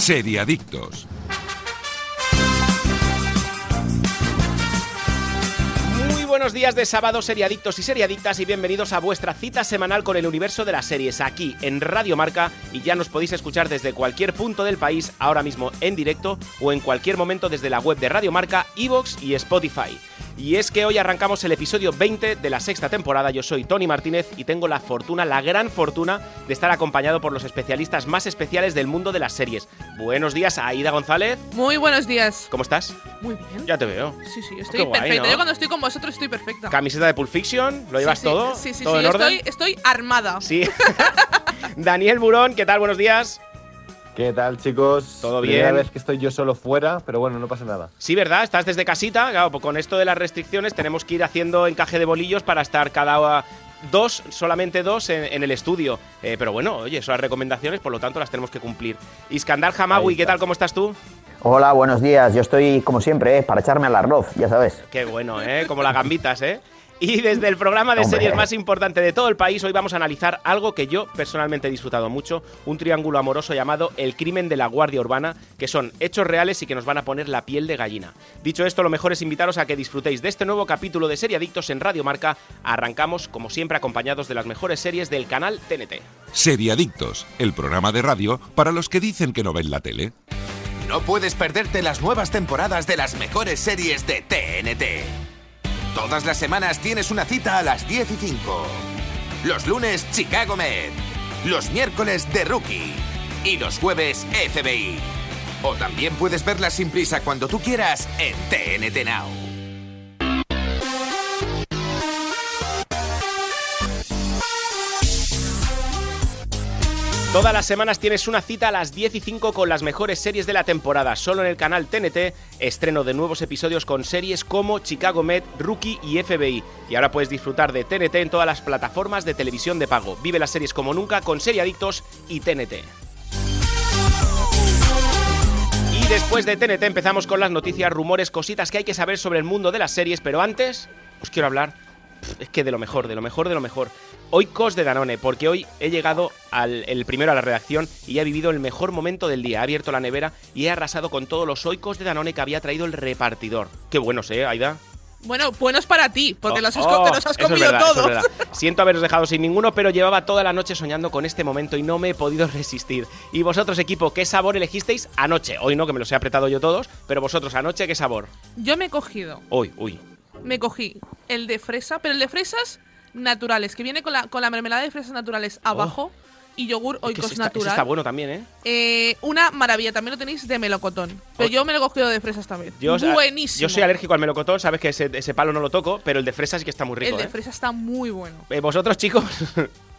Seriadictos. Muy buenos días de sábado, seriadictos y seriadictas, y bienvenidos a vuestra cita semanal con el universo de las series aquí en Radio Marca. Y ya nos podéis escuchar desde cualquier punto del país, ahora mismo en directo o en cualquier momento desde la web de Radio Marca, Evox y Spotify. Y es que hoy arrancamos el episodio 20 de la sexta temporada. Yo soy Tony Martínez y tengo la fortuna, la gran fortuna, de estar acompañado por los especialistas más especiales del mundo de las series. Buenos días, Aida González. Muy buenos días. ¿Cómo estás? Muy bien. Ya te veo. Sí, sí, estoy Qué guay, perfecta. ¿no? Yo cuando estoy con vosotros estoy perfecta. Camiseta de Pulp Fiction, ¿lo llevas Sí, sí, todo? Sí, sí, ¿Todo sí. en orden? Estoy, estoy armada. Sí. Daniel Burón, ¿qué tal? Buenos días. ¿Qué tal, chicos? Todo Primera bien. vez que estoy yo solo fuera, pero bueno, no pasa nada. Sí, ¿verdad? Estás desde casita. Claro, pues con esto de las restricciones tenemos que ir haciendo encaje de bolillos para estar cada dos, solamente dos en, en el estudio. Eh, pero bueno, oye, son las recomendaciones, por lo tanto las tenemos que cumplir. Iskandar Hamawi, ¿qué tal? ¿Cómo estás tú? Hola, buenos días. Yo estoy, como siempre, eh, para echarme al arroz, ya sabes. Qué bueno, ¿eh? Como las gambitas, ¿eh? Y desde el programa de Hombre. series más importante de todo el país, hoy vamos a analizar algo que yo personalmente he disfrutado mucho, un triángulo amoroso llamado El crimen de la Guardia Urbana, que son hechos reales y que nos van a poner la piel de gallina. Dicho esto, lo mejor es invitaros a que disfrutéis de este nuevo capítulo de Seriadictos en Radio Marca. Arrancamos, como siempre, acompañados de las mejores series del canal TNT. Seriadictos, el programa de radio para los que dicen que no ven la tele. No puedes perderte las nuevas temporadas de las mejores series de TNT. Todas las semanas tienes una cita a las 10 y 5. Los lunes, Chicago Med. Los miércoles, The Rookie. Y los jueves, FBI. O también puedes verlas sin prisa cuando tú quieras en TNT Now. Todas las semanas tienes una cita a las 10 y 5 con las mejores series de la temporada. Solo en el canal TNT, estreno de nuevos episodios con series como Chicago Med, Rookie y FBI. Y ahora puedes disfrutar de TNT en todas las plataformas de televisión de pago. Vive las series como nunca con Seriadictos y TNT. Y después de TNT empezamos con las noticias, rumores, cositas que hay que saber sobre el mundo de las series, pero antes os quiero hablar, es que de lo mejor, de lo mejor, de lo mejor. Oikos de Danone, porque hoy he llegado al el primero a la redacción y he vivido el mejor momento del día. He abierto la nevera y he arrasado con todos los oikos de Danone que había traído el repartidor. Qué buenos, ¿eh, Aida? Bueno, buenos para ti, porque Oh, los has, oh, te los has es comido verdad, eso es todos. Siento haberos dejado sin ninguno, pero llevaba toda la noche soñando con este momento y no me he podido resistir. Y vosotros, equipo, ¿qué sabor elegisteis anoche? Hoy no, que me los he apretado yo todos, pero vosotros anoche, ¿qué sabor? Yo me he cogido, Uy, uy. me cogí el de fresa, pero el de fresas naturales, que viene con la, con la mermelada de fresas naturales abajo y yogur Oh. Es que oikos está, natural. está bueno también, ¿eh? Eh, una maravilla, también lo tenéis de melocotón. Pero Oh. yo me lo he cogido de fresa esta vez. Yo, Buenísimo. Yo soy alérgico al melocotón, sabes que ese, ese palo no lo toco, pero el de fresa sí que está muy rico. El de ¿eh? fresa está muy bueno. Eh, Vosotros, chicos,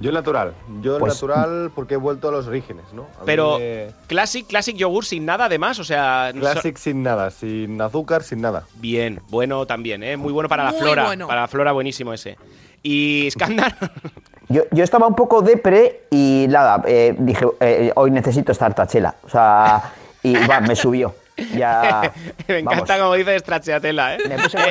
Yo el natural. Yo el Pues- natural porque he vuelto a los orígenes, ¿no? A pero me- Classic, Classic Yogur sin nada además, o sea... so- Classic sin nada, sin azúcar, sin nada. Bien, bueno también, ¿eh? Muy bueno para la flora. bueno. Para la flora, buenísimo ese. Y Skandar, Yo, yo estaba un poco depre y nada, eh, dije, eh, hoy necesito estar tachela. O sea, y va, me subió. Ya. me vamos. encanta como dice Stracciatella, ¿eh?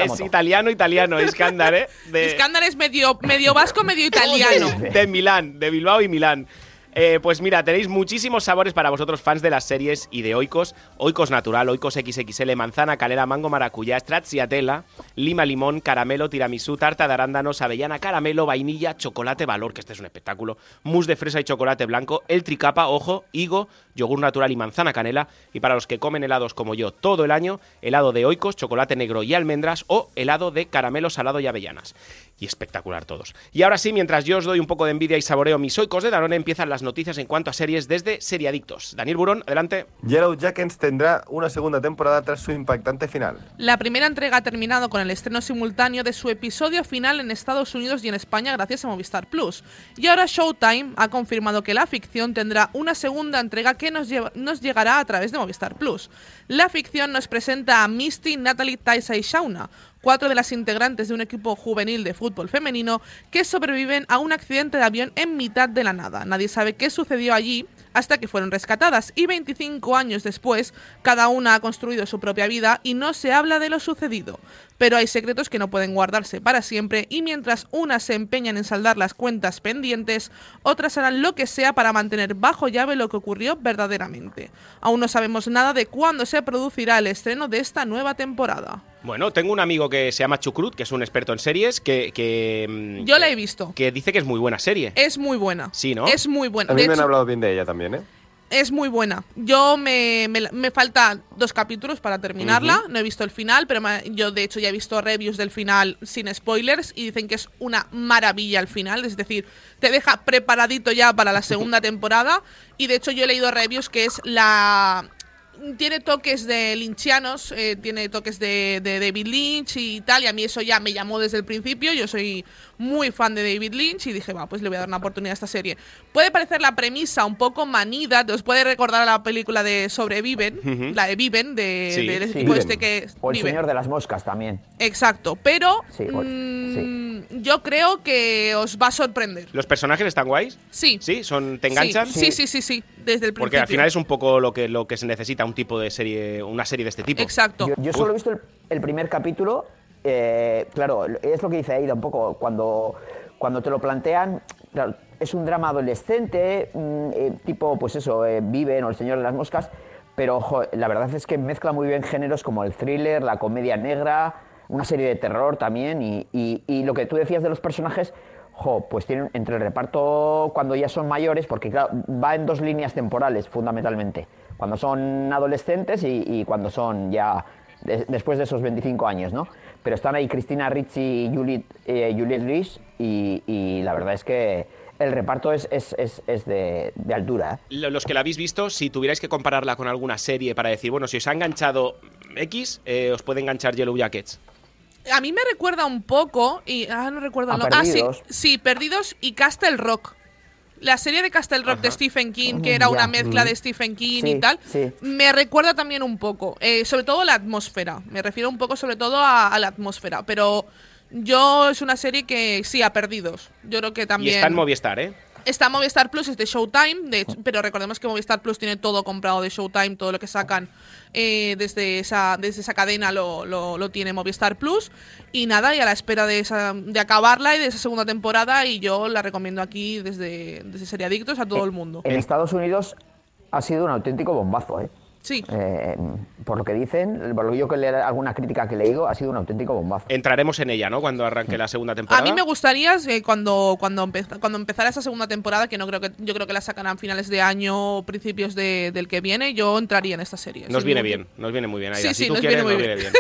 Es italiano, italiano, Iskandar, ¿eh? De, Iskandar es medio, medio vasco, medio italiano. de Milán, de Bilbao y Milán. Eh, pues mira, tenéis muchísimos sabores para vosotros fans de las series y de Oikos. Oikos natural, Oikos XXL, manzana, calera, mango, maracuyá, stracciatella, lima, limón, caramelo, tiramisú, tarta de arándanos, avellana, caramelo, vainilla, chocolate valor, que este es un espectáculo, mousse de fresa y chocolate blanco, el tricapa, ojo, higo, yogur natural y manzana canela. Y para los que comen helados como yo todo el año, helado de Oikos, chocolate negro y almendras o helado de caramelo salado y avellanas. Y espectacular todos. Y ahora sí, mientras yo os doy un poco de envidia y saboreo mis Oikos de Danone, empiezan las noticias en cuanto a series desde Seriadictos. Daniel Burón, adelante. Yellow Jackets tendrá una segunda temporada tras su impactante final. La primera entrega ha terminado con el estreno simultáneo de su episodio final en Estados Unidos y en España gracias a Movistar Plus. Y ahora Showtime ha confirmado que la ficción tendrá una segunda entrega que nos, lleva- nos llegará a través de Movistar Plus. La ficción nos presenta a Misty, Natalie, Taisa y Shauna, cuatro de las integrantes de un equipo juvenil de fútbol femenino que sobreviven a un accidente de avión en mitad de la nada. Nadie sabe qué sucedió allí hasta que fueron rescatadas y 25 años después cada una ha construido su propia vida y no se habla de lo sucedido. pero hay secretos que no pueden guardarse para siempre y mientras unas se empeñan en saldar las cuentas pendientes, otras harán lo que sea para mantener bajo llave lo que ocurrió verdaderamente. Aún no sabemos nada de cuándo se producirá el estreno de esta nueva temporada. Bueno, tengo un amigo que se llama Chucrut, que es un experto en series, que... que mm, Yo la he visto. Que dice que es muy buena serie. Es muy buena. Sí, ¿no? Es muy buena. A mí De me han hablado bien de ella también, ¿eh? es muy buena. Yo me, me, me faltan dos capítulos para terminarla. No he visto el final, pero me- yo de hecho ya he visto reviews del final sin spoilers y dicen que es una maravilla el final. Es decir, te deja preparadito ya para la segunda temporada. Y de hecho yo he leído reviews que es la... Tiene toques de lynchianos, eh, tiene toques de, de David Lynch y tal, y a mí eso ya me llamó desde el principio. Yo soy muy fan de David Lynch y dije, va, pues le voy a dar una oportunidad a esta serie. Puede parecer la premisa un poco manida, os puede recordar a la película de Sobreviven, Ujú. la de Viven, de, Sí. tipo Viven. este que O el Viven. señor de las moscas también. Exacto, pero Sí, o- mm, yo creo que os va a sorprender. ¿Los personajes están guays? Sí. ¿Sí? ¿Son, ¿Te enganchan? Sí, sí, sí, sí, desde el principio. Porque al final es un poco lo que, lo que se necesita un tipo de serie, una serie de este tipo. Exacto. Yo, yo solo he visto el, el primer capítulo. Eh, claro, es lo que dice Aida un poco. Cuando, cuando te lo plantean, es un drama adolescente, mm, eh, tipo, pues eso, eh, Viven o El Señor de las Moscas. Pero la verdad es que mezcla muy bien géneros como el thriller, la comedia negra, una serie de terror también. Y, lo que tú decías de los personajes, jo, pues tienen entre el reparto cuando ya son mayores, porque claro, va en dos líneas temporales fundamentalmente. Cuando son adolescentes y, cuando son ya de- después de esos 25 años, ¿no? Pero están ahí Cristina Ricci y Juliette, eh, Juliette y, y la verdad es que el reparto es, es, es, es de, de altura, ¿eh? Lo- Los que la habéis visto, si tuvierais que compararla con alguna serie para decir, bueno, si os ha enganchado X, eh, os puede enganchar Yellow Jackets. A mí me recuerda un poco, y ah, no recuerdo nombre. Ah, sí, Perdidos. sí, Perdidos y Castle Rock. La serie de Castle Rock de Stephen King, que era Ya. una mezcla de Stephen King Sí, y tal, sí. me recuerda también un poco. eh, sobre todo la atmósfera. Me refiero un poco sobre todo a, a la atmósfera. Pero yo es una serie que sí, a Perdidos. Yo creo que Y también. está en Movistar, ¿eh? Está Movistar Plus, es de Showtime, de hecho- pero recordemos que Movistar Plus tiene todo comprado de Showtime, todo lo que sacan eh, desde, esa, desde esa cadena lo, lo- lo tiene Movistar Plus. Y nada, y a la espera de, esa, de acabarla y de esa segunda temporada, y yo la recomiendo aquí desde, desde Seriadictos a todo el mundo. En Estados Unidos ha sido un auténtico bombazo, ¿eh? Sí. Eh, por lo que dicen, por lo que yo que leer alguna crítica que he leído, ha sido un auténtico bombazo. Entraremos en ella, ¿no? Cuando arranque la segunda A temporada. mí me gustaría eh, cuando cuando, cuando empezara esa segunda temporada, que no creo que yo creo que la sacarán a finales de año o principios de- del que viene, yo entraría en esta serie. Nos viene bien, nos viene muy bien. Aida. Sí, si sí, tú nos quieres, viene muy nos viene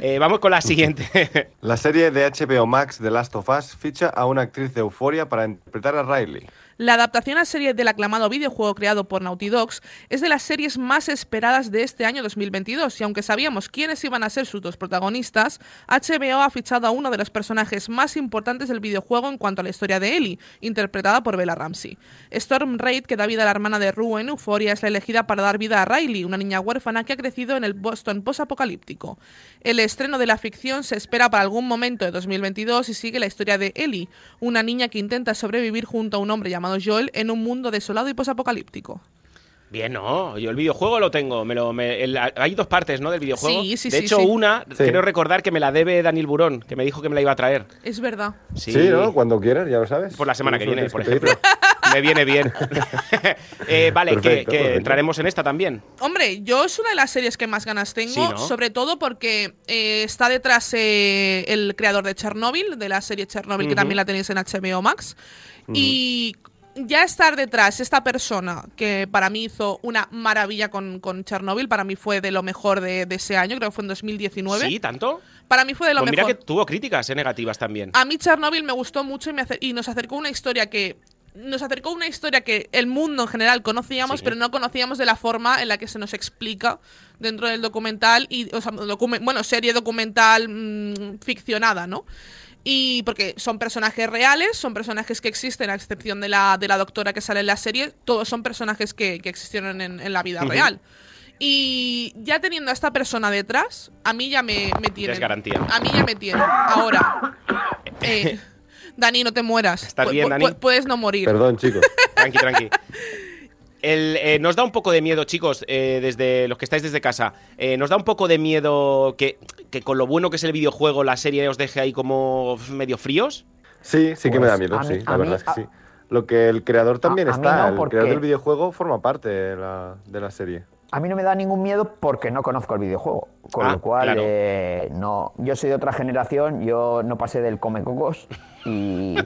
bien. Eh, vamos con la siguiente. La serie de HBO Max The Last of Us ficha a una actriz de Euforia para interpretar a Riley. La adaptación a serie del aclamado videojuego creado por Naughty Dogs es de las series más esperadas de este año 2022 y aunque sabíamos quiénes iban a ser sus dos protagonistas, HBO ha fichado a uno de los personajes más importantes del videojuego en cuanto a la historia de Ellie, interpretada por Bella Ramsey. Storm Reid, que da vida a la hermana de Rue en Euphoria, es la elegida para dar vida a Riley, una niña huérfana que ha crecido en el Boston posapocalíptico. El estreno de la ficción se espera para algún momento de 2022 y sigue la historia de Ellie, una niña que intenta sobrevivir junto a un hombre llamado Joel en un mundo desolado y posapocalíptico. Bien, no, yo el videojuego lo tengo. Me lo, me- el- hay dos partes, ¿no? Del videojuego. Sí, sí, de sí, hecho, sí. una, Sí. quiero recordar que me la debe Daniel Burón, que me dijo que me la iba a traer. Es verdad. Sí, Sí, ¿no? Cuando quieras, ya lo sabes. Por la semana que viene, tienes por ejemplo. me viene bien. Eh, vale, que, Perfecto, que perfecto. entraremos en esta también. Hombre, yo es una de las series que más ganas tengo, Sí, ¿no? sobre todo porque eh, está detrás eh, el creador de Chernobyl, de la serie Chernobyl, que también la tenéis en HBO Max. Y ya estar detrás esta persona que para mí hizo una maravilla con, con Chernobyl, para mí fue de lo mejor de, de ese año, creo que fue en 2019. ¿Sí? ¿Tanto? Para mí fue de lo Pues mira mejor. que tuvo críticas eh, negativas también. A mí Chernobyl me gustó mucho y, me y nos acercó una historia que nos acercó una historia que el mundo en general conocíamos, Sí. pero no conocíamos de la forma en la que se nos explica dentro del documental y o sea, documen- bueno, serie documental mm, ficcionada, ¿no? Y porque son personajes reales, son personajes que existen, a excepción de la, de la doctora que sale en la serie, todos son personajes que, que existieron en, en la vida real. Y ya teniendo a esta persona detrás, a mí ya me, me tiene. es garantía. A mí ya me tiene. Ahora, eh, Dani, no te mueras. ¿Estás bien, Dani? pu- puedes no morir. Perdón, chicos. Tranqui, tranqui. El, eh, nos da un poco de miedo, chicos, eh, desde los que estáis desde casa. eh, nos da un poco de miedo que, que con lo bueno que es el videojuego, la serie os deje ahí como medio fríos. Sí, sí que me Pues, da miedo, a mí- sí, la mí- verdad es que a- sí. Lo que el creador también a está, no, el porque- creador del videojuego forma parte de la, de la serie. A mí no me da ningún miedo porque no conozco el videojuego. Con Ah, lo cual, claro. eh, no. Yo soy de otra generación, yo no pasé del come cocos y,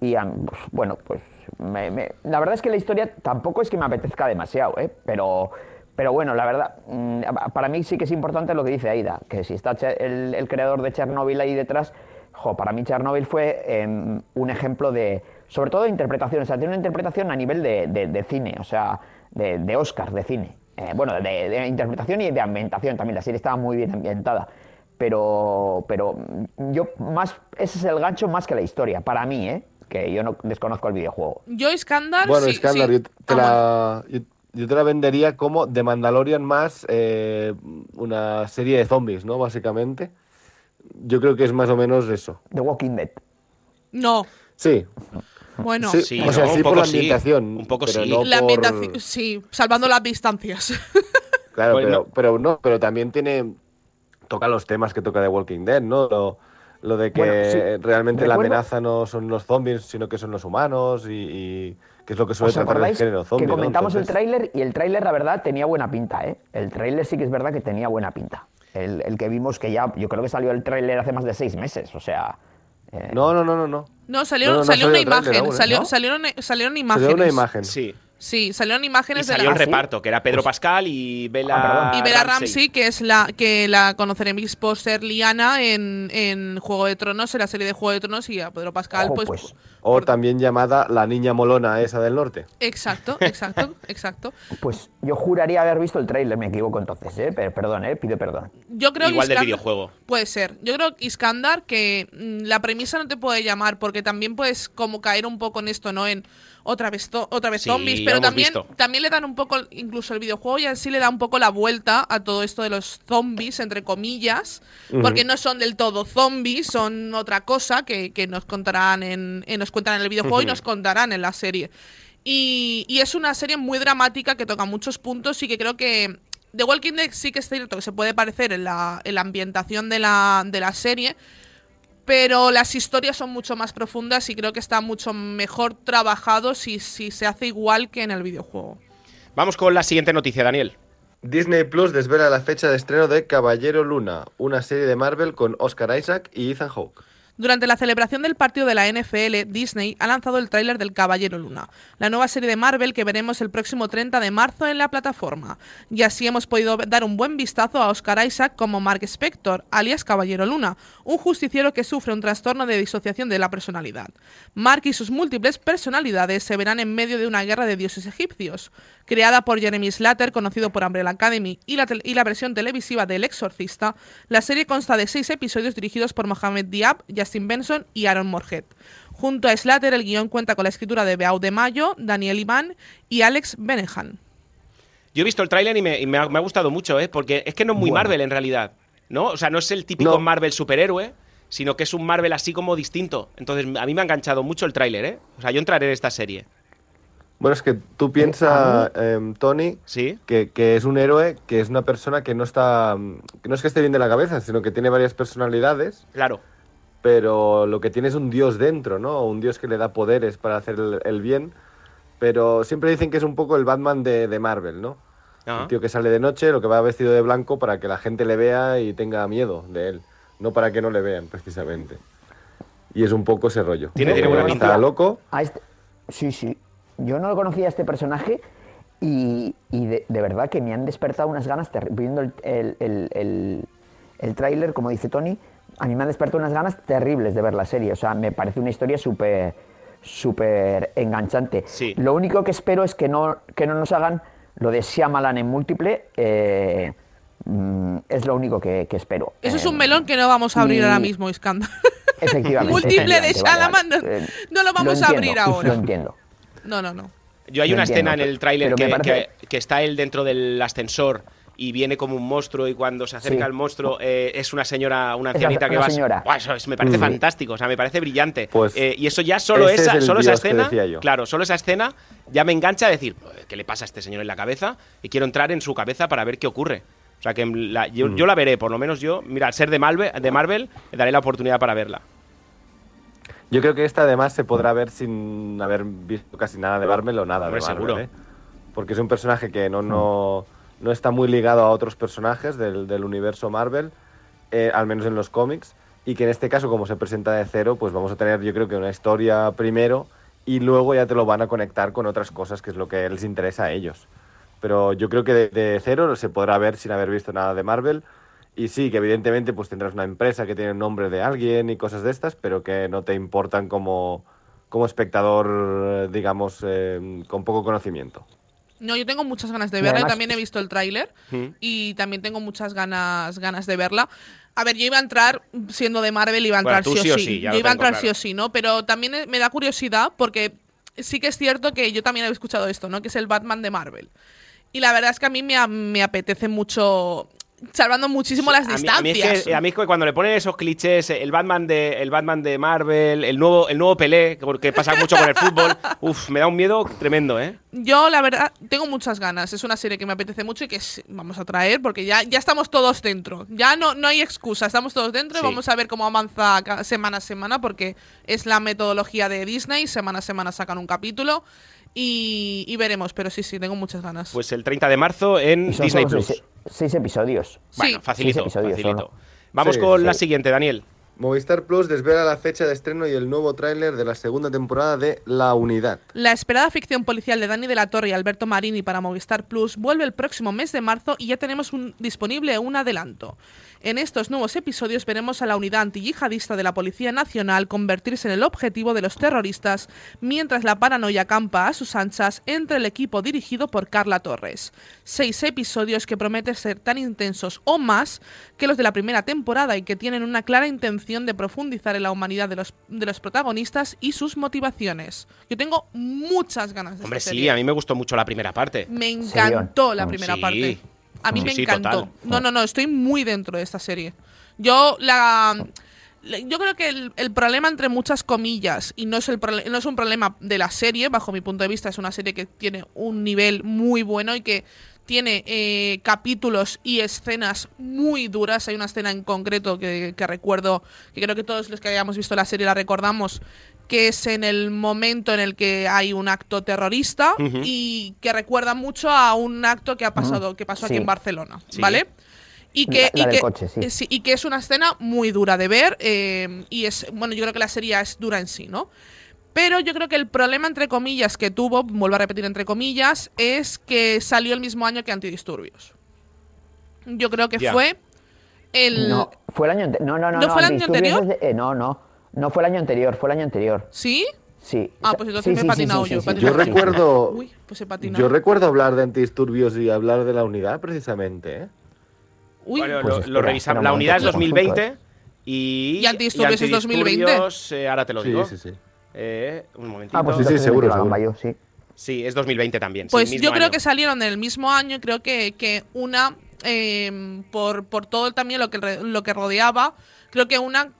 y, pues, bueno, pues me- me- la verdad es que la historia tampoco es que me apetezca demasiado, ¿eh? pero, pero bueno, la verdad, mm, para mí sí que es importante lo que dice Aida, que si está el, el creador de Chernobyl ahí detrás, jo, para mí Chernobyl fue em, un ejemplo de, sobre todo de interpretación, o sea, tiene una interpretación a nivel de, de- cine, o sea, de, de Oscar, de cine. Eh, bueno, de, interpretación y de ambientación también, la serie estaba muy bien ambientada. Pero, pero yo más, ese es el gancho más que la historia, para mí, ¿eh? Que yo no desconozco el videojuego. Yo, Iskandar. Bueno, sí, Iskandar, sí. yo, te Ah, la, yo, yo te la vendería como The Mandalorian más eh, una serie de zombies, ¿no? Básicamente. Yo creo que es más o menos eso. The Walking Dead. No, Sí, bueno. sí, Sí, o sea, ¿no? sí Un por la sí, ambientación. un poco pero sí. no La por- sí, salvando las distancias. Claro, pero, no. pero no, pero también tiene. Toca los temas que toca The Walking Dead, ¿no? Lo, lo de que Bueno, sí. realmente la Recuerdo- amenaza no son los zombies, sino que son los humanos y, y que es lo que suele ¿Os tratar el género zombie. que ¿no? comentamos el Entonces- tráiler y el tráiler, la verdad, tenía buena pinta, ¿eh? El tráiler sí que es verdad que tenía buena pinta. El, el que vimos que ya, yo creo que salió el tráiler hace más de seis meses, o sea... eh, No, no, no, no, no. No, salió, No, no, no salió salió una el imagen. aún, ¿eh? salió, ¿No? salieron, salieron imágenes. ve una imagen. Sí. Sí, salieron Y imágenes de salió la. el reparto, que era Pedro Pascal y Bella, Ah, Y Bella Ramsey, que es la que la conoceremos por ser Liana en, en Juego de Tronos, en la serie de Juego de Tronos, y a Pedro Pascal, pues. pues. O por- también llamada la niña molona esa del norte. Exacto, exacto, exacto. Pues yo juraría haber visto el tráiler, me equivoco entonces, ¿eh? Pero, perdón, ¿eh? Pido perdón. Yo creo Igual que del Iskandar- videojuego. Puede ser. Yo creo que Iskandar, que mm, la premisa no te puede llamar, porque también puedes como caer un poco en esto, ¿no? En otra vez, otra vez Sí, zombies, pero también, visto. también le dan un poco, incluso el videojuego ya en sí le da un poco la vuelta a todo esto de los zombies, entre comillas, porque no son del todo zombies, son otra cosa que, que nos contarán en, en- nos cuentan en el videojuego y nos contarán en la serie. Y, y es una serie muy dramática que toca muchos puntos y que creo que The Walking Dead sí que es cierto que se puede parecer en la, en la ambientación de la, de la serie, pero las historias son mucho más profundas y creo que está mucho mejor trabajado si, si se hace igual que en el videojuego. Vamos con la siguiente noticia, Daniel. Disney Plus desvela la fecha de estreno de Caballero Luna, una serie de Marvel con Oscar Isaac y Ethan Hawke. Durante la celebración del partido de la NFL, Disney ha lanzado el tráiler del Caballero Luna, la nueva serie de Marvel que veremos el próximo 30 de marzo en la plataforma. Y así hemos podido dar un buen vistazo a Oscar Isaac como Mark Spector, alias Caballero Luna, un justiciero que sufre un trastorno de disociación de la personalidad. Mark y sus múltiples personalidades se verán en medio de una guerra de dioses egipcios. Creada por Jeremy Slater, conocido por Umbrella Academy, y la, tel- y la versión televisiva del Exorcista, la serie consta de seis episodios dirigidos por Mohamed Diab, Justin Benson y Aaron Morhead. Junto a Slater, el guion cuenta con la escritura de Beau de Mayo, Daniel Iván y Alex Benehan. Yo he visto el tráiler y, me, y me ha, me ha gustado mucho, ¿eh? Porque es que no es muy Bueno. Marvel en realidad, ¿no? O sea, no es el típico No. Marvel superhéroe, sino que es un Marvel así como distinto. Entonces, a mí me ha enganchado mucho el tráiler, ¿eh? O sea, yo entraré en esta serie. Bueno, es que tú piensas, em, Tony, ¿Sí? que, que es un héroe, que es una persona que no está, mm, que no es que esté bien de la cabeza, sino que tiene varias personalidades, Claro. pero lo que tiene es un dios dentro, ¿no? Un dios que le da poderes para hacer el, el bien, pero siempre dicen que es un poco el Batman de, de Marvel, ¿no? Ajá. Un tío que sale de noche, lo que va vestido de blanco para que la gente le vea y tenga miedo de él, no para que no le vean, precisamente. Y es un poco ese rollo. Tiene- tiene Eh, buena Está pinta. loco, A este- Sí, sí. Yo no lo conocía a este personaje y, y de, de verdad que me han despertado unas ganas, viendo el, el, el, el- el tráiler, como dice Tony, a mí me han despertado unas ganas terribles de ver la serie. O sea, me parece una historia súper súper enganchante. Sí. Lo único que espero es que no, que no nos hagan lo de Shyamalan en múltiple. eh, mm, es lo único que, que espero. Eso es Eh, un melón que no vamos a abrir y- ahora mismo, Iskandar. Efectivamente. Múltiple de vale, vale. no- Eh, no lo vamos a entiendo, abrir ahora. Lo entiendo. No, no, no. Yo hay una entiendo, escena en el tráiler que, parece- que- que está él dentro del ascensor y viene como un monstruo y cuando se acerca Sí. al monstruo eh, es una señora, una ancianita una que va... señora. Eso me parece fantástico, o sea, me parece brillante. Pues Eh, y eso ya solo esa, es el solo esa escena, claro, solo esa escena ya me engancha a decir, ¿qué le pasa a este señor en la cabeza? Y quiero entrar en su cabeza para ver qué ocurre. O sea, que la- yo, Mm. yo la veré, por lo menos yo, mira, al ser de Marvel, de Marvel, le daré la oportunidad para verla. Yo creo que esta además se podrá ver sin haber visto casi nada de Marvel o nada Hombre, de Marvel. seguro. ¿eh? Porque es un personaje que no, no, no está muy ligado a otros personajes del, del universo Marvel, eh, al menos en los cómics, y que en este caso, como se presenta de cero, pues vamos a tener yo creo que una historia primero y luego ya te lo van a conectar con otras cosas, que es lo que les interesa a ellos. Pero yo creo que de, de cero se podrá ver sin haber visto nada de Marvel. Y sí, que evidentemente pues tendrás una empresa que tiene el nombre de alguien y cosas de estas, pero que no te importan como, como espectador, digamos, eh, con poco conocimiento. No, yo tengo muchas ganas de verla. además- También he visto el tráiler Mm. y también tengo muchas ganas, ganas de verla. A ver, yo iba a entrar, siendo de Marvel, iba a Bueno, entrar tú sí o sí. sí, yo iba a entrar sí claro. o sí, ¿no? Pero también me da curiosidad porque sí que es cierto que yo también he escuchado esto, ¿no? Que es el Batman de Marvel. Y la verdad es que a mí me, me apetece mucho, salvando muchísimo las A mí, distancias. a mí es que, a mí es que cuando le ponen esos clichés, el Batman de, el Batman de Marvel, el nuevo, el nuevo Pelé, que- que pasa mucho con el fútbol, uf, me da un miedo tremendo, ¿eh? Yo, la verdad, tengo muchas ganas. Es una serie que me apetece mucho y que vamos a traer porque ya, ya estamos todos dentro. Ya no, no hay excusa, estamos todos dentro y vamos a ver cómo avanza semana a semana porque es la metodología de Disney. Semana a semana sacan un capítulo y, y veremos. Pero sí, sí, tengo muchas ganas. Pues el 30 de marzo en Disney Plus. seis, seis episodios. Bueno, Sí. facilito, Seis episodios facilito. Vamos Sí, con sí. la siguiente, Daniel. Movistar Plus desvela la fecha de estreno y el nuevo tráiler de la segunda temporada de La Unidad. La esperada ficción policial de Dani de la Torre y Alberto Marini para Movistar Plus vuelve el próximo mes de marzo y ya tenemos un, disponible un adelanto. En estos nuevos episodios veremos a la unidad antiyihadista de la Policía Nacional convertirse en el objetivo de los terroristas, mientras la paranoia campa a sus anchas entre el equipo dirigido por Carla Torres. Seis episodios que prometen ser tan intensos o más que los de la primera temporada y que tienen una clara intención de profundizar en la humanidad de los, de los protagonistas y sus motivaciones. Yo tengo muchas ganas de Hombre, esta sí, serie. a mí me gustó mucho la primera parte. Me encantó la primera Sí. parte. A mí Sí, me sí, encantó. total. No, no, no, estoy muy dentro de esta serie. Yo la yo creo que el, el problema entre muchas comillas y no es el no es un problema de la serie, bajo mi punto de vista es una serie que tiene un nivel muy bueno y que tiene eh, capítulos y escenas muy duras. Hay una escena en concreto que, que recuerdo, que creo que todos los que hayamos visto la serie la recordamos, que es en el momento en el que hay un acto terrorista y que recuerda mucho a un acto que ha pasado, que pasó aquí en Barcelona, Sí. ¿vale? Y que, La- la y que- coche, sí. eh, sí, y que es una escena muy dura de ver eh, y es, bueno, yo creo que la serie es dura en sí, ¿no? Pero yo creo que el problema, entre comillas, que tuvo, vuelvo a repetir entre comillas, es que salió el mismo año que Antidisturbios. Yo creo que fue el... No, fue el año anterior. No, no, no. ¿No fue el año Antidisturbios anterior? es de- eh, no, no. No fue el año anterior, fue el año anterior. ¿Sí? Sí. Ah, pues entonces me he sí, patinado yo, Yo patinado recuerdo, Uy, pues he patinado. yo recuerdo hablar de antidisturbios y hablar de la unidad precisamente. ¿eh? Uy, Bueno, Pues lo, espera, lo revisamos. La unidad es momento, que lo 2020 y. ¿Y Antidisturbios es 2020? Antidisturbios, eh, ahora te lo Sí, sí, sí, sí. Eh, un momentito. Ah, pues Sí, sí, seguro, sí. Sí, es 2020 también. sí, Pues mismo yo creo año. que salieron en el mismo año, y creo que, que una, eh, por, por todo también lo que, lo que rodeaba, creo que una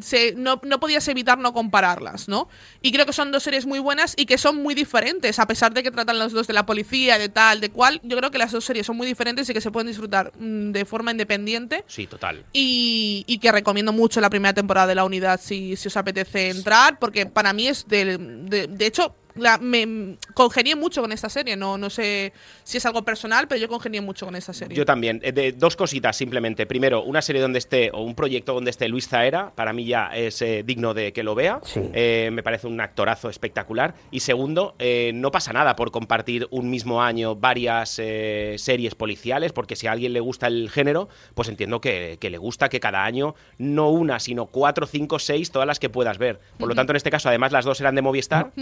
se, no, no podías evitar no compararlas, ¿no? Y creo que son dos series muy buenas y que son muy diferentes, a pesar de que tratan los dos de la policía, de tal, de cual, yo creo que las dos series son muy diferentes y que se pueden disfrutar mm, de forma independiente. Sí, total. Y, y que recomiendo mucho la primera temporada de la unidad si, si os apetece entrar, porque para mí es del- de, de hecho, la, me congenié mucho con esta serie. No, no sé si es algo personal, pero yo congenié mucho con esta serie. Yo también. Eh, De, dos cositas simplemente. Primero, una serie donde esté, o un proyecto donde esté Luis Zaera, para mí ya es eh, digno de que lo vea. Sí. Eh, me parece un actorazo espectacular. Y segundo, eh, no pasa nada por compartir un mismo año varias eh, series policiales, porque si a alguien le gusta el género, pues entiendo que, que le gusta que cada año, no una, sino cuatro, cinco, seis, todas las que puedas ver. Por lo tanto, en este caso, además, las dos eran de Movistar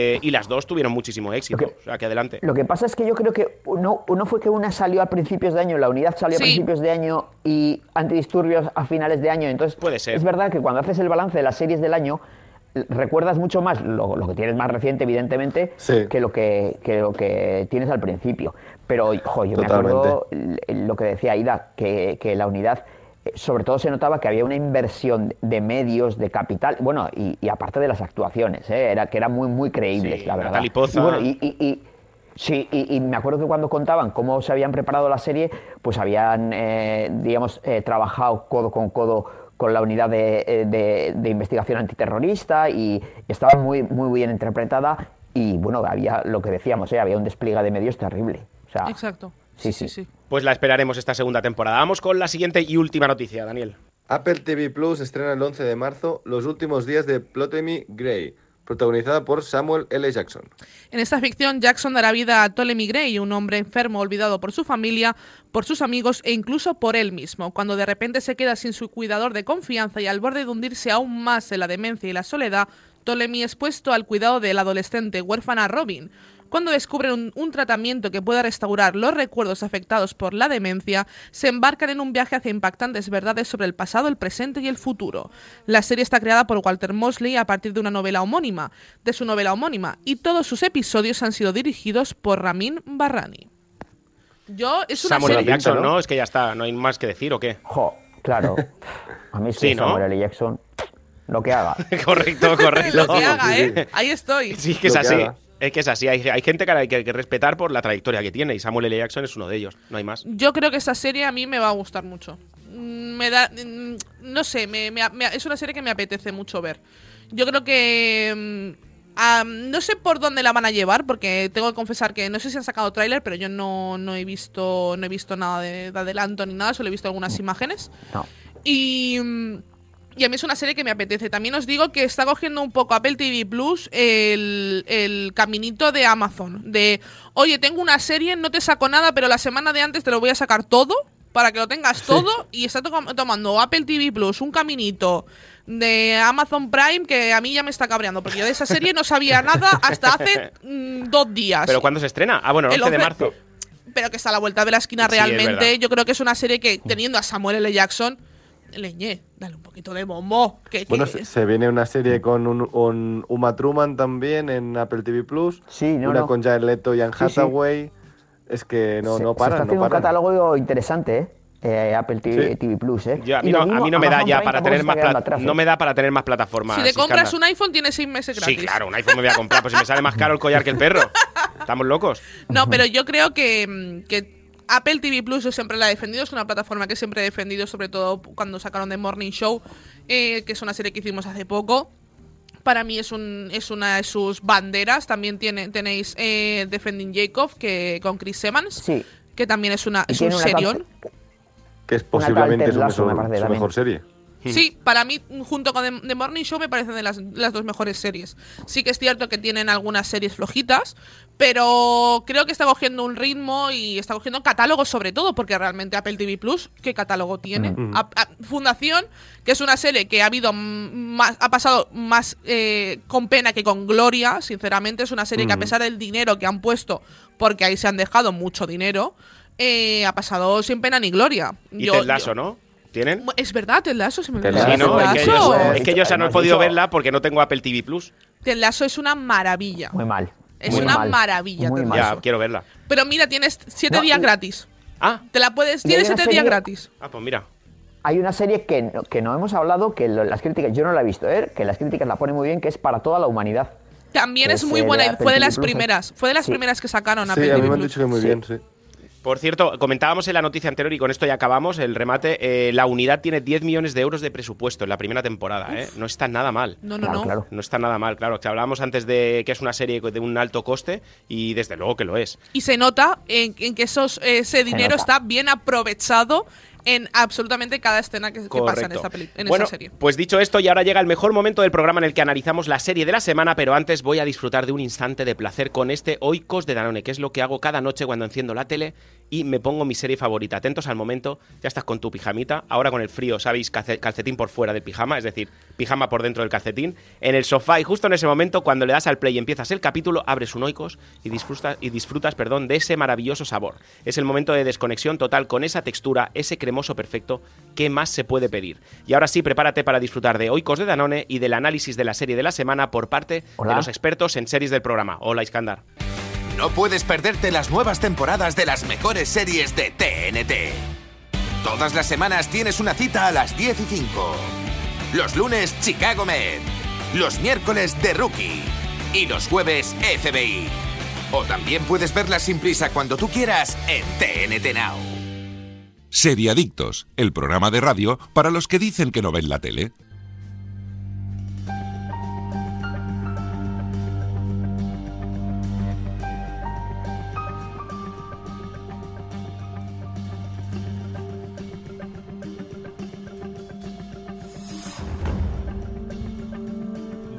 eh, y las dos tuvieron muchísimo éxito. Lo que- o sea, que adelante. Lo que pasa es que yo creo que uno, uno fue que una salió a principios de año, la unidad salió Sí. a principios de año y antidisturbios a finales de año. Entonces, Puede ser. es verdad que cuando haces el balance de las series del año, recuerdas mucho más lo, lo que tienes más reciente, evidentemente, Sí. que, lo que, que lo que tienes al principio. Pero, jo, yo me acuerdo lo que decía Aida, que, que la unidad, sobre todo se notaba que había una inversión de medios, de capital, bueno, y, y aparte de las actuaciones, ¿eh? era, que eran muy, muy creíbles, Sí, la verdad. Y bueno, y- y- y- Sí, y, y me acuerdo que cuando contaban cómo se habían preparado la serie, pues habían, eh, digamos, eh, trabajado codo con codo con la unidad de, eh, de- de investigación antiterrorista y estaba muy, muy bien interpretada y, bueno, había lo que decíamos, ¿eh? había un despliegue de medios terrible. O sea, Exacto. Sí, sí, sí. Pues la esperaremos esta segunda temporada. Vamos con la siguiente y última noticia, Daniel. Apple TV Plus estrena el 11 de marzo Los últimos días de Ptolemy Gray, protagonizada por Samuel L. Jackson. En esta ficción, Jackson dará vida a Ptolemy Gray, un hombre enfermo olvidado por su familia, por sus amigos e incluso por él mismo, cuando de repente se queda sin su cuidador de confianza y al borde de hundirse aún más en la demencia y la soledad, Ptolemy es puesto al cuidado del adolescente huérfana Robin. Cuando descubren un, un tratamiento que pueda restaurar los recuerdos afectados por la demencia, se embarcan en un viaje hacia impactantes verdades sobre el pasado, el presente y el futuro. La serie está creada por Walter Mosley a partir de una novela homónima, de su novela homónima, y todos sus episodios han sido dirigidos por Ramin Barrani. Yo, es una Samuel serie... Jackson, ¿no? ¿no? Es que ya está, no hay más que decir, ¿o qué? jo, claro. A mí Sí. Samuel L. Jackson, lo que haga. correcto, correcto. Lo que haga, ¿eh? Ahí estoy. Sí, que es así. Es que es así. Hay, hay gente que hay que, hay que respetar por la trayectoria que tiene y Samuel L. Jackson es uno de ellos. No hay más. Yo creo que esta serie a mí me va a gustar mucho. Mm, Me da. mm, No sé, me- me- me- es una serie que me apetece mucho ver. Yo creo que. mm, no sé por dónde la van a llevar, porque tengo que confesar que no sé si han sacado tráiler, pero yo no, no he visto no he visto nada de, de adelanto ni nada, solo he visto algunas imágenes. No. Y, y a mí es una serie que me apetece. También os digo que está cogiendo un poco Apple TV Plus el, el caminito de Amazon. De, oye, tengo una serie, no te saco nada, pero la semana de antes te lo voy a sacar todo para que lo tengas todo. Y está to- tomando Apple TV Plus un caminito de Amazon Prime que a mí ya me está cabreando. Porque yo de esa serie no sabía nada hasta hace mm, dos días. ¿Pero cuándo se estrena? Ah, bueno, el El 11 de 11 marzo. pero que está a la vuelta de la esquina Sí, es verdad. realmente. Yo creo que es una serie que, teniendo a Samuel L. Jackson, leñé, dale un poquito de bombo. Que, que- Bueno, se, se viene una serie con un, un Uma Truman también en Apple TV Plus. Sí, no, una no. con Jared Leto y Anne Sí, sí. Hathaway. Es que no, se, no se paran, está no haciendo un catálogo interesante, ¿eh? Eh, Apple TV, Sí. TV Plus, ¿eh? Yo- a mí, no, a mismo, mí no me da ya para tener se más atrás, no ¿eh? me da para tener más plataformas. si te compras un iPhone, tienes seis meses gratis. Sí, claro, un iPhone me voy a comprar, pues si me sale más caro el collar que el perro. Estamos locos. No, pero yo creo que, mm, que Apple TV Plus yo siempre la he defendido. Es una plataforma que siempre he defendido, sobre todo cuando sacaron The Morning Show, eh, que es una serie que hicimos hace poco. Para mí es, un, es una de sus banderas. También tiene, tenéis eh, Defending Jacob que, con Chris Evans, Sí. que también es, una, es un una serión. Que es posiblemente su, mejor, su serie. Sí, para mí, junto con The, The Morning Show, me parecen de las, las dos mejores series. Sí que es cierto que tienen algunas series flojitas, pero creo que está cogiendo un ritmo y está cogiendo catálogo sobre todo, porque realmente Apple TV Plus, ¿qué catálogo tiene? A- a- Fundación, que es una serie que ha habido mm, más, ha pasado más eh, con pena que con gloria, sinceramente, es una serie que a pesar del dinero que han puesto, porque ahí se han dejado mucho dinero, eh, ha pasado sin pena ni gloria. Y Yo- Ted Lasso, yo- ¿no? ¿Tienen? es verdad, Ted Lasso, se me olvidó. Sí, ¿no? Ted Es que Lasso. yo, es que yo no he podido verla porque no tengo Apple TV Plus. Ted Lasso es una maravilla. Muy mal. Es muy una mal, maravilla, Muy. Ya, quiero verla. Pero mira, tienes siete No, días y- gratis. Ah, Te la puedes. Tienes siete días gratis. ah, pues mira. Hay una serie que, no- que no hemos hablado, que lo- las críticas, yo no la he visto, ¿eh? que las críticas la ponen muy bien, que es para toda la humanidad. También es es, muy buena de y fue de las Plus, primeras. Fue de las Sí. primeras que sacaron Sí, Apple a mí me han dicho que muy Sí. bien, sí. Por cierto, comentábamos en la noticia anterior y con esto ya acabamos el remate. eh, la unidad tiene 10 millones de euros de presupuesto en la primera temporada, ¿eh? No está nada mal. No, no, Claro, no. claro. No está nada mal, claro. Que hablábamos antes de que es una serie de un alto coste y desde luego que lo es. Y se nota en, en que esos, ese dinero está bien aprovechado en absolutamente cada escena que, que pasa en esta, en bueno, esta serie. pues dicho esto, y ahora llega el mejor momento del programa en el que analizamos la serie de la semana, pero antes voy a disfrutar de un instante de placer con este Oikos de Danone, que es lo que hago cada noche cuando enciendo la tele y me pongo mi serie favorita. Atentos al momento, ya estás con tu pijamita, ahora con el frío, sabéis, calcetín por fuera del pijama, es decir, pijama por dentro del calcetín, en el sofá y justo en ese momento, cuando le das al play y empiezas el capítulo, abres un oikos y disfrutas, y disfrutas perdón, de ese maravilloso sabor. Es el momento de desconexión total con esa textura, ese cremoso perfecto, ¿qué más se puede pedir? Y ahora sí, prepárate para disfrutar de oikos de Danone y del análisis de la serie de la semana por parte de los expertos en series del programa. Hola, Iskandar. No puedes perderte las nuevas temporadas de las mejores series de TNT. Todas las semanas tienes una cita a las 10 y 5. Los lunes, Chicago Med. Los miércoles, The Rookie. Y los jueves, FBI. O también puedes verlas sin prisa cuando tú quieras en TNT Now. Seriadictos, el programa de radio para los que dicen que no ven la tele.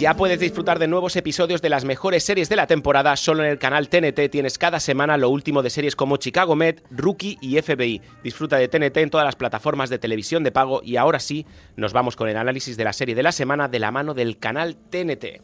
Ya puedes disfrutar de nuevos episodios de las mejores series de la temporada. Solo en el canal TNT tienes cada semana lo último de series como Chicago Med, Rookie y FBI. Disfruta de TNT en todas las plataformas de televisión de pago y ahora sí, nos vamos con el análisis de la serie de la semana de la mano del canal TNT.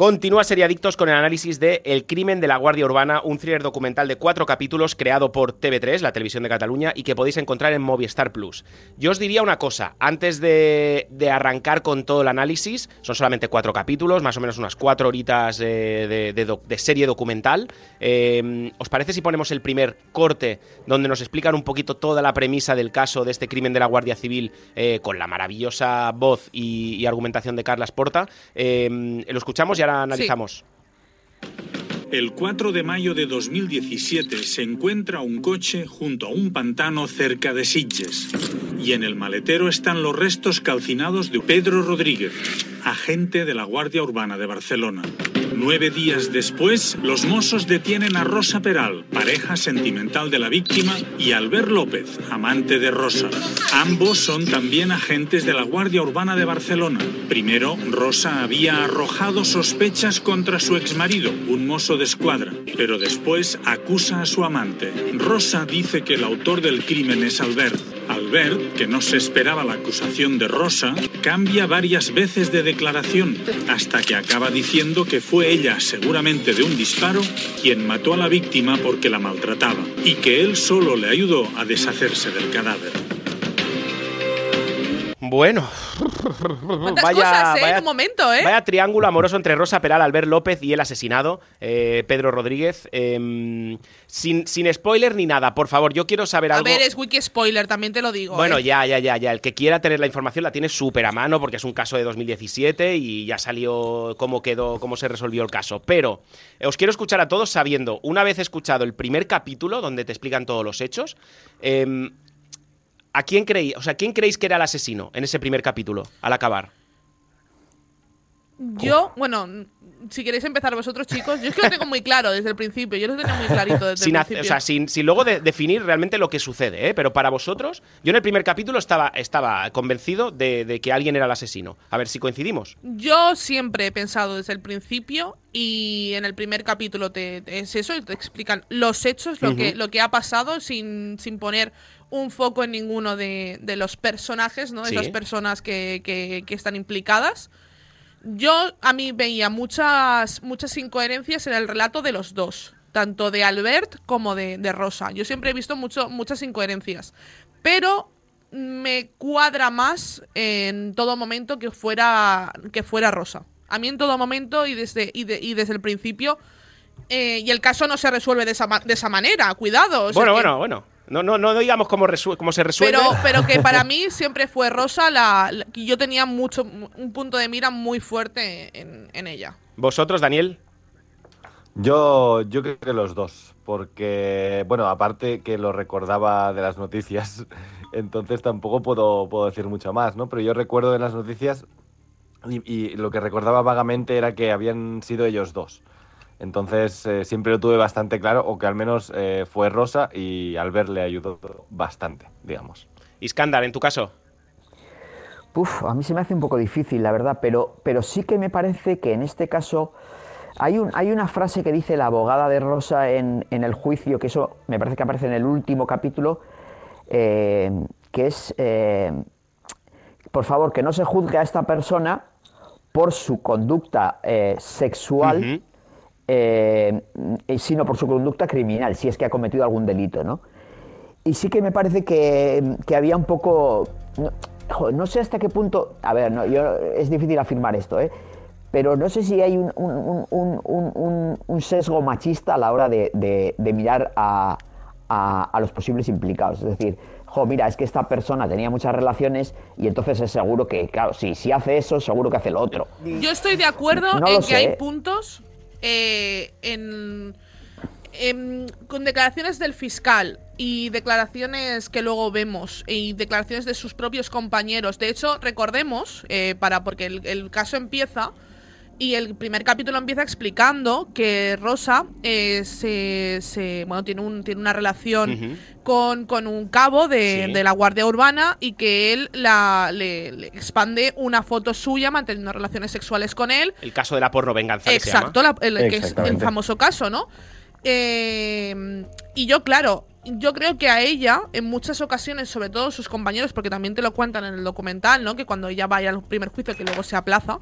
Continúa Seriadictos con el análisis de El crimen de la Guardia Urbana, un thriller documental de cuatro capítulos creado por TV3, la televisión de Cataluña, y que podéis encontrar en Movistar Plus. Yo os diría una cosa, antes de, arrancar con todo el análisis, son solamente cuatro capítulos, más o menos unas cuatro horitas eh, de, serie documental. Eh, ¿Os parece si ponemos el primer corte donde nos explican un poquito toda la premisa del caso de este crimen de la Guardia Civil eh, con la maravillosa voz y, argumentación de Carlas Porta? lo escuchamos y ahora analizamos. El 4 de mayo de 2017 se encuentra un coche junto a un pantano cerca de Sitges. Y en el maletero están los restos calcinados de Pedro Rodríguez, agente de la Guardia Urbana de Barcelona. Nueve días después, los mozos detienen a Rosa Peral, pareja sentimental de la víctima, y Albert López, amante de Rosa. Ambos son también agentes de la Guardia Urbana de Barcelona. Primero, Rosa había arrojado sospechas contra su exmarido, un mozo de escuadra, pero después acusa a su amante. Rosa dice que el autor del crimen es Albert. Albert, que no se esperaba la acusación de Rosa, cambia varias veces de declaración, hasta que acaba diciendo que fue ella, seguramente de un disparo, quien mató a la víctima porque la maltrataba, y que él solo le ayudó a deshacerse del cadáver. Bueno, vaya, ¿eh? un momento, ¿eh? Vaya triángulo amoroso entre Rosa Peral, Albert López y el asesinado, eh, Pedro Rodríguez. Em, sin, sin, spoiler ni nada, por favor, yo quiero saber algo. A ver, es wiki spoiler, también te lo digo. Bueno, ya, ya, ya, ya. El que quiera tener la información la tiene súper a mano porque es un caso de 2017 y ya salió cómo quedó, cómo se resolvió el caso. Pero os quiero escuchar a todos sabiendo, una vez escuchado el primer capítulo donde te explican todos los hechos, eh, ¿A quién creéis, o sea, quién creéis que era el asesino en ese primer capítulo, al acabar? Yo, bueno, si queréis empezar vosotros, chicos, yo es que lo tengo muy claro desde el principio. Yo lo tenía muy clarito desde el principio. O sea, sin, luego definir realmente lo que sucede, ¿eh? Pero para vosotros, yo en el primer capítulo estaba, estaba convencido de, que alguien era el asesino. A ver si coincidimos. Yo siempre he pensado desde el principio y en el primer capítulo te, es eso, te explican los hechos, lo, que, lo que ha pasado sin, sin poner un foco en ninguno de, los personajes, ¿no? Esas personas que, que, están implicadas. Yo a mí veía muchas, muchas incoherencias en el relato de los dos, tanto de Albert como de, Rosa. Yo siempre he visto mucho, muchas incoherencias, pero me cuadra más en todo momento que fuera, que fuera Rosa. A mí en todo momento y desde, y, desde el principio. Eh, y el caso no se resuelve de esa, de esa manera, cuidado. bueno, bueno, bueno. No, no, no digamos cómo, cómo se resuelve. Pero, pero que para mí siempre fue Rosa la, que yo tenía mucho un punto de mira muy fuerte en, ella. ¿Vosotros, Daniel? Yo, yo creo que los dos, porque, bueno, aparte que lo recordaba de las noticias, entonces tampoco puedo, puedo decir mucho más, ¿no? Pero yo recuerdo de las noticias y lo que recordaba vagamente era que habían sido ellos dos. Entonces eh, siempre lo tuve bastante claro, o que al menos eh, fue Rosa y Albert le ayudó bastante, digamos. Iskandar, en tu caso. Uf, a mí se me hace un poco difícil, la verdad, pero, pero sí que me parece que en este caso Hay, un, hay una frase que dice la abogada de Rosa en, en el juicio, que eso me parece que aparece en el último capítulo, eh, que es, eh, por favor, que no se juzgue a esta persona por su conducta eh, sexual. Eh, sino por su conducta criminal, si es que ha cometido algún delito, ¿no? Y sí que me parece que, que había un poco... No, sé hasta qué punto... A ver, no, yo, es difícil afirmar esto, ¿eh? Pero no sé si hay un, un- un- sesgo machista a la hora de, de- de mirar a, a- a los posibles implicados. Es decir, jo, mira, es que esta persona tenía muchas relaciones y entonces es seguro que, claro, si, si hace eso, seguro que hace lo otro. Yo estoy de acuerdo No en que sé. hay puntos eh, en, en- con declaraciones del fiscal y declaraciones que luego vemos y declaraciones de sus propios compañeros. De hecho, recordemos, eh, para porque el, el caso empieza y el primer capítulo empieza explicando que Rosa eh, se, se- bueno, tiene, un, tiene una relación con, con un cabo de, Sí. de la Guardia Urbana y que él la, le, le expande una foto suya manteniendo relaciones sexuales con él. El caso de la porno venganza. que se llama. Exacto, la- el, que es el famoso caso, ¿no? Eh, y yo, claro, yo creo que a ella, en muchas ocasiones, sobre todo sus compañeros, porque también te lo cuentan en el documental, ¿no? Que cuando ella vaya al primer juicio, que luego se aplaza,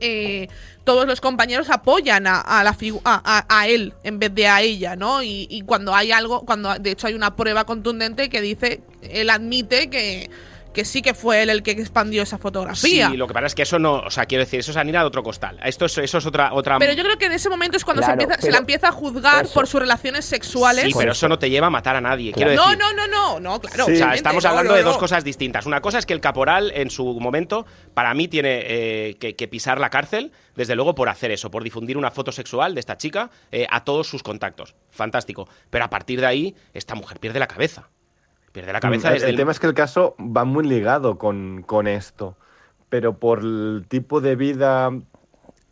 eh, todos los compañeros apoyan a, la a él en vez de a ella, ¿no? Y, y cuando hay algo, cuando de hecho hay una prueba contundente que dice, él admite que, que sí que fue él el que expandió esa fotografía. Sí, lo que pasa es que eso no, o sea, quiero decir, eso es harina de otro costal. Esto es, eso es otra, otra. Pero yo creo que en ese momento es cuando Claro, se, empieza, se la empieza a juzgar eso- por sus relaciones sexuales. Sí, pero eso no te lleva a matar a nadie. Quiero no, decir. no, no, no, no, claro. O sea, estamos no, hablando no, de dos no. cosas distintas. Una cosa es que el caporal, en su momento, para mí tiene eh, que, que pisar la cárcel, desde luego, por hacer eso, por difundir una foto sexual de esta chica eh, a todos sus contactos. Fantástico. Pero a partir de ahí, esta mujer pierde la cabeza. Pierde la cabeza Mm, el, desde el tema es que el caso va muy ligado con, con esto, pero por el tipo de vida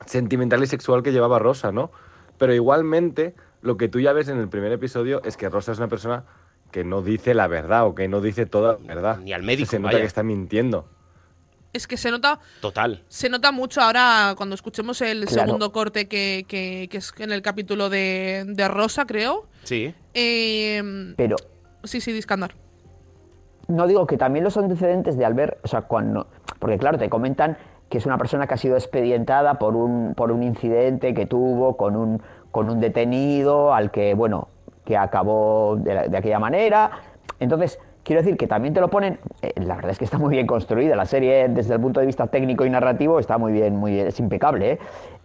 sentimental y sexual que llevaba Rosa, ¿no? Pero igualmente, lo que tú ya ves en el primer episodio es que Rosa es una persona que no dice la verdad o que no dice toda la verdad. Ni al médico, Se nota vaya. que está mintiendo. Es que se nota, Total. se nota mucho ahora cuando escuchemos el Claro. segundo corte que, que- que es en el capítulo de, de Rosa, creo. Sí. Eh, Pero sí, sí, Discandar. No digo que también los antecedentes de Albert, o sea, cuando, porque claro, te comentan que es una persona que ha sido expedientada por un, por un incidente que tuvo con un, con un detenido al que, bueno, que acabó de, la- de aquella manera. Entonces, quiero decir que también te lo ponen, eh, la verdad es que está muy bien construida, la serie desde el punto de vista técnico y narrativo está muy bien, muy bien, es impecable. ¿eh?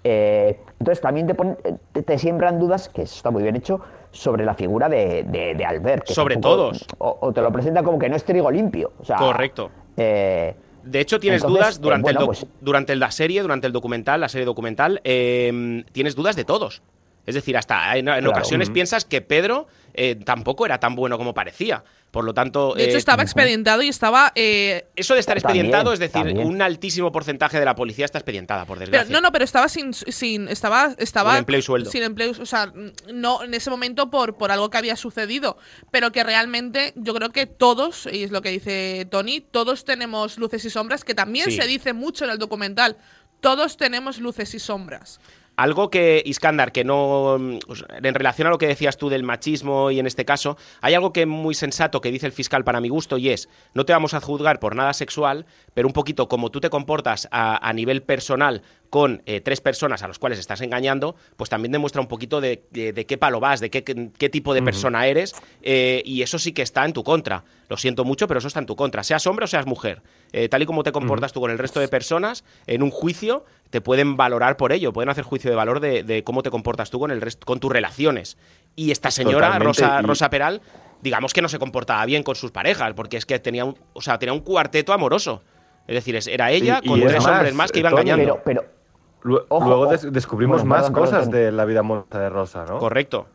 Eh, entonces también te, ponen, eh, te, te siembran dudas, que eso está muy bien hecho, sobre la figura de, de, de Albert. que Sobre tampoco- todos. O, o te lo presentan como que no es trigo limpio. O sea, Correcto. eh, De hecho, tienes Entonces, dudas eh, durante, bueno, el pues- durante la serie, durante el documental, la serie documental, eh, tienes dudas de todos. Es decir, hasta en, en Claro. ocasiones Ujú. piensas que Pedro eh, tampoco era tan bueno como parecía. Por lo tanto, De hecho, eh, estaba expedientado y estaba. eh, eso de estar También, expedientado, es decir, también. un altísimo porcentaje de la policía está expedientada, por pero, desgracia. no, no, pero estaba sin. sin estaba, estaba Con empleo y sueldo. Sin empleo. O sea, no en ese momento por, por algo que había sucedido. Pero que realmente yo creo que todos, y es lo que dice Tony, todos tenemos luces y sombras, que también Sí. se dice mucho en el documental. Todos tenemos luces y sombras. Algo que, Iskandar, que no. mm, sea, En relación a lo que decías tú del machismo y en este caso, hay algo que es muy sensato que dice el fiscal para mi gusto y es: no te vamos a juzgar por nada sexual, pero un poquito como tú te comportas a, a nivel personal con eh, tres personas a los cuales estás engañando, pues también demuestra un poquito de, de- de qué palo vas, de qué, qué tipo de persona eres, eh, y eso sí que está en tu contra. Lo siento mucho, pero eso está en tu contra. Seas hombre o seas mujer. Eh, tal y como te comportas tú con el resto de personas, en un juicio te pueden valorar por ello, pueden hacer juicio de valor de, de cómo te comportas tú con el resto, con tus relaciones. Y esta señora, Totalmente, Rosa, y- Rosa Peral, digamos que no se comportaba bien con sus parejas, porque es que tenía un, o sea, tenía un cuarteto amoroso. Es decir, era ella Y- con es tres hombres más que iba engañando. pero, pero Luego ojo. des- descubrimos Bueno, más perdón, cosas perdón. de la vida amorosa de Rosa, ¿no? Correcto.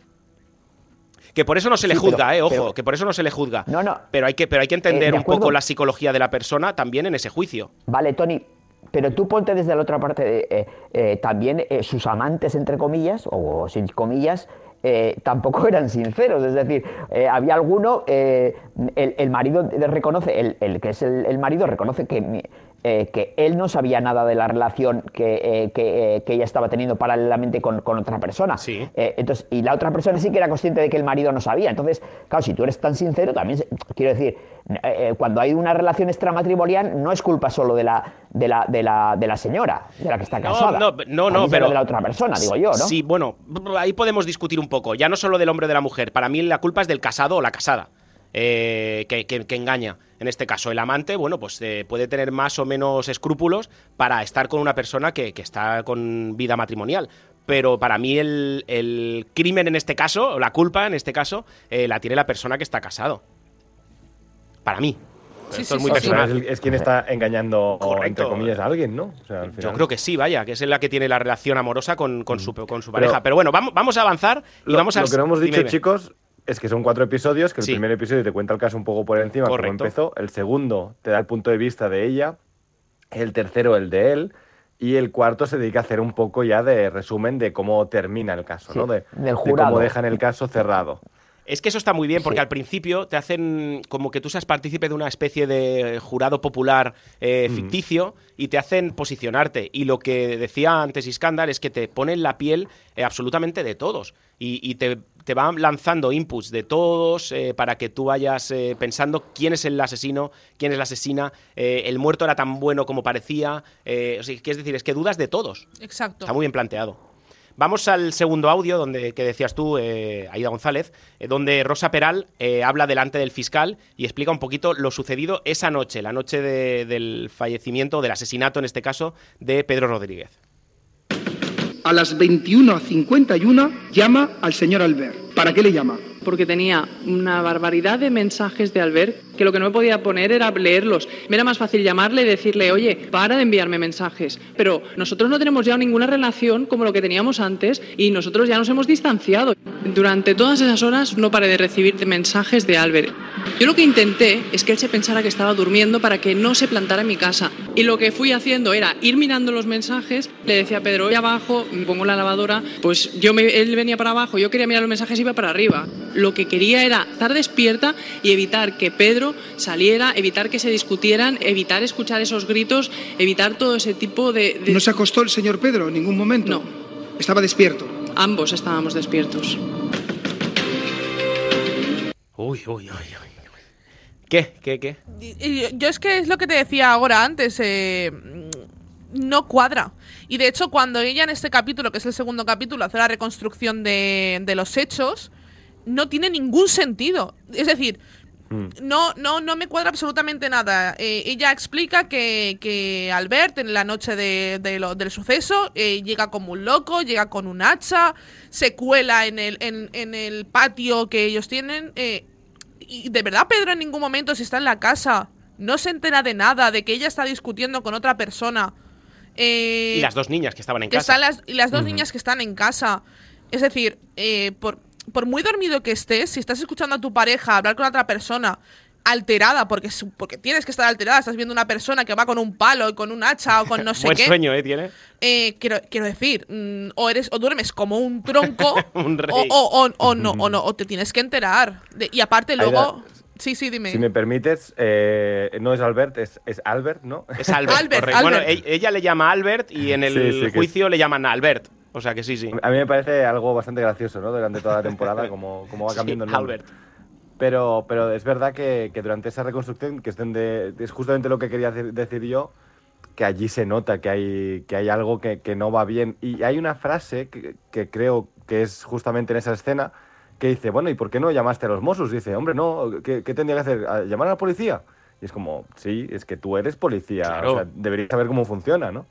Que por eso no se le Sí, juzga, pero- eh, ojo, pero- que por eso no se le juzga. No, no. Pero hay que, pero hay que Eh, entender de un poco la psicología de la persona también en ese juicio. Vale, Tony, pero tú ponte desde la otra parte, de, eh, eh, también eh, sus amantes, entre comillas, o sin comillas, eh, tampoco eran sinceros. Es decir, eh, había alguno, eh, el, el marido reconoce, el, el que es el, el marido reconoce que mi- eh, que él no sabía nada de la relación que, eh, que, eh, que ella estaba teniendo paralelamente con, con otra persona. Sí. Eh, entonces, y la otra persona sí que era consciente de que el marido no sabía. Entonces, claro, si tú eres tan sincero, también, quiero decir, cuando hay una relación extramatrimonial, no es culpa solo de la, de la, de la, de la señora, de la que está casada. No, no, no, no, pero. de la otra persona, digo yo, ¿no? Sí, bueno, ahí podemos discutir un poco. Ya no solo del hombre o de la mujer. Para mí la culpa es del casado o la casada. Eh, que, que- que engaña. En este caso, el amante, bueno, pues eh, puede tener más o menos escrúpulos para estar con una persona que, que está con vida matrimonial. Pero para mí el, el crimen en este caso, o la culpa en este caso, eh, la tiene la persona que está casado. Para mí. Sí, Esto sí, es muy sí, personal. es, quien está engañando, Correcto. entre comillas, a alguien, ¿no? O sea, al Yo creo que sí, vaya, que es la que tiene la relación amorosa con, con su, con su pareja. Pero bueno, vamos, vamos a avanzar y Lo, vamos a... lo que no hemos dicho, dime. chicos, es que son cuatro episodios, que el Sí. primer episodio te cuenta el caso un poco por encima, Correcto. cómo empezó, el segundo te da el punto de vista de ella, el tercero el de él, y el cuarto se dedica a hacer un poco ya de resumen de cómo termina el caso, Sí, ¿no? De, del de jurado. cómo dejan el caso cerrado. Es que eso está muy bien porque Sí. al principio te hacen como que tú seas partícipe de una especie de jurado popular eh, ficticio y te hacen posicionarte. Y lo que decía antes Iskandar es que te ponen la piel eh, absolutamente de todos y, y te, te van lanzando inputs de todos eh, para que tú vayas eh, pensando quién es el asesino, quién es la asesina, eh, el muerto era tan bueno como parecía. o sea, es decir, es que dudas de todos. Exacto. Está muy bien planteado. Vamos al segundo audio donde que decías tú, Aida González, donde Rosa Peral habla delante del fiscal y explica un poquito lo sucedido esa noche, la noche de- del fallecimiento, del asesinato en este caso, de Pedro Rodríguez. A las 21.51 llama al señor Albert. ¿Para qué le llama? porque tenía una barbaridad de mensajes de Albert que lo que no me podía poner era leerlos. Me era más fácil llamarle y decirle, oye, para de enviarme mensajes. Pero nosotros no tenemos ya ninguna relación como lo que teníamos antes y nosotros ya nos hemos distanciado. Durante todas esas horas no paré de recibir mensajes de Albert. Yo lo que intenté es que él se pensara que estaba durmiendo para que no se plantara en mi casa. Y lo que fui haciendo era ir mirando los mensajes. Le decía a Pedro, voy abajo, me pongo la lavadora. Pues yo me- él venía para abajo, yo quería mirar los mensajes y iba para arriba. Lo que quería era estar despierta y evitar que Pedro saliera, evitar que se discutieran, evitar escuchar esos gritos, evitar todo ese tipo de... de- ¿No se acostó el señor Pedro en ningún momento? No. Estaba despierto. Ambos estábamos despiertos. Uy, uy, uy, uy. ¿Qué? ¿Qué? Yo es que es lo que te decía ahora antes, eh, mm, no cuadra. Y de hecho, cuando ella en este capítulo, que es el segundo capítulo, hace la reconstrucción de, de los hechos, no tiene ningún sentido. Es decir, no, no, no me cuadra absolutamente nada. Eh, ella explica que, que Albert en la noche de, de lo- del suceso eh, llega como un loco, llega con un hacha, se cuela en el, en, en el patio que ellos tienen. eh, y de verdad Pedro en ningún momento, si está en la casa, no se entera de nada, de que ella está discutiendo con otra persona. Eh, Y las dos niñas que estaban en que casa. las, y las dos niñas que están en casa. Es decir, eh, por, por muy dormido que estés, si estás escuchando a tu pareja hablar con otra persona alterada, porque, su- porque tienes que estar alterada, estás viendo una persona que va con un palo y con un hacha o con no sé Buen qué. sueño, ¿eh? Tiene. Eh, quiero, quiero decir, mm, o eres o duermes como un tronco Un rey. O, o- o- o no, o no, o te tienes que enterar. De- y aparte luego... Sí, sí, dime. Si me permites, eh, no es Albert, es, es Albert, ¿no? Es Albert. Albert, correcto. Bueno, Albert. e- ella le llama Albert y en el Sí, sí, que- juicio le llaman Albert. O sea que sí, sí. A mí me parece algo bastante gracioso, ¿no? Durante toda la temporada, como, como va Sí, cambiando el nombre. Albert. Pero, pero es verdad que, que durante esa reconstrucción, que es, donde, es justamente lo que quería de- decir yo, que allí se nota que hay, que hay algo que, que no va bien. Y hay una frase que, que creo que es justamente en esa escena que dice, bueno, ¿y por qué no llamaste a los Mossos? Dice, hombre, no, ¿qué, qué tendría que hacer? ¿A- ¿Llamar a la policía? Y es como, sí, es que tú eres policía, Claro. o sea, deberías saber cómo funciona, ¿no?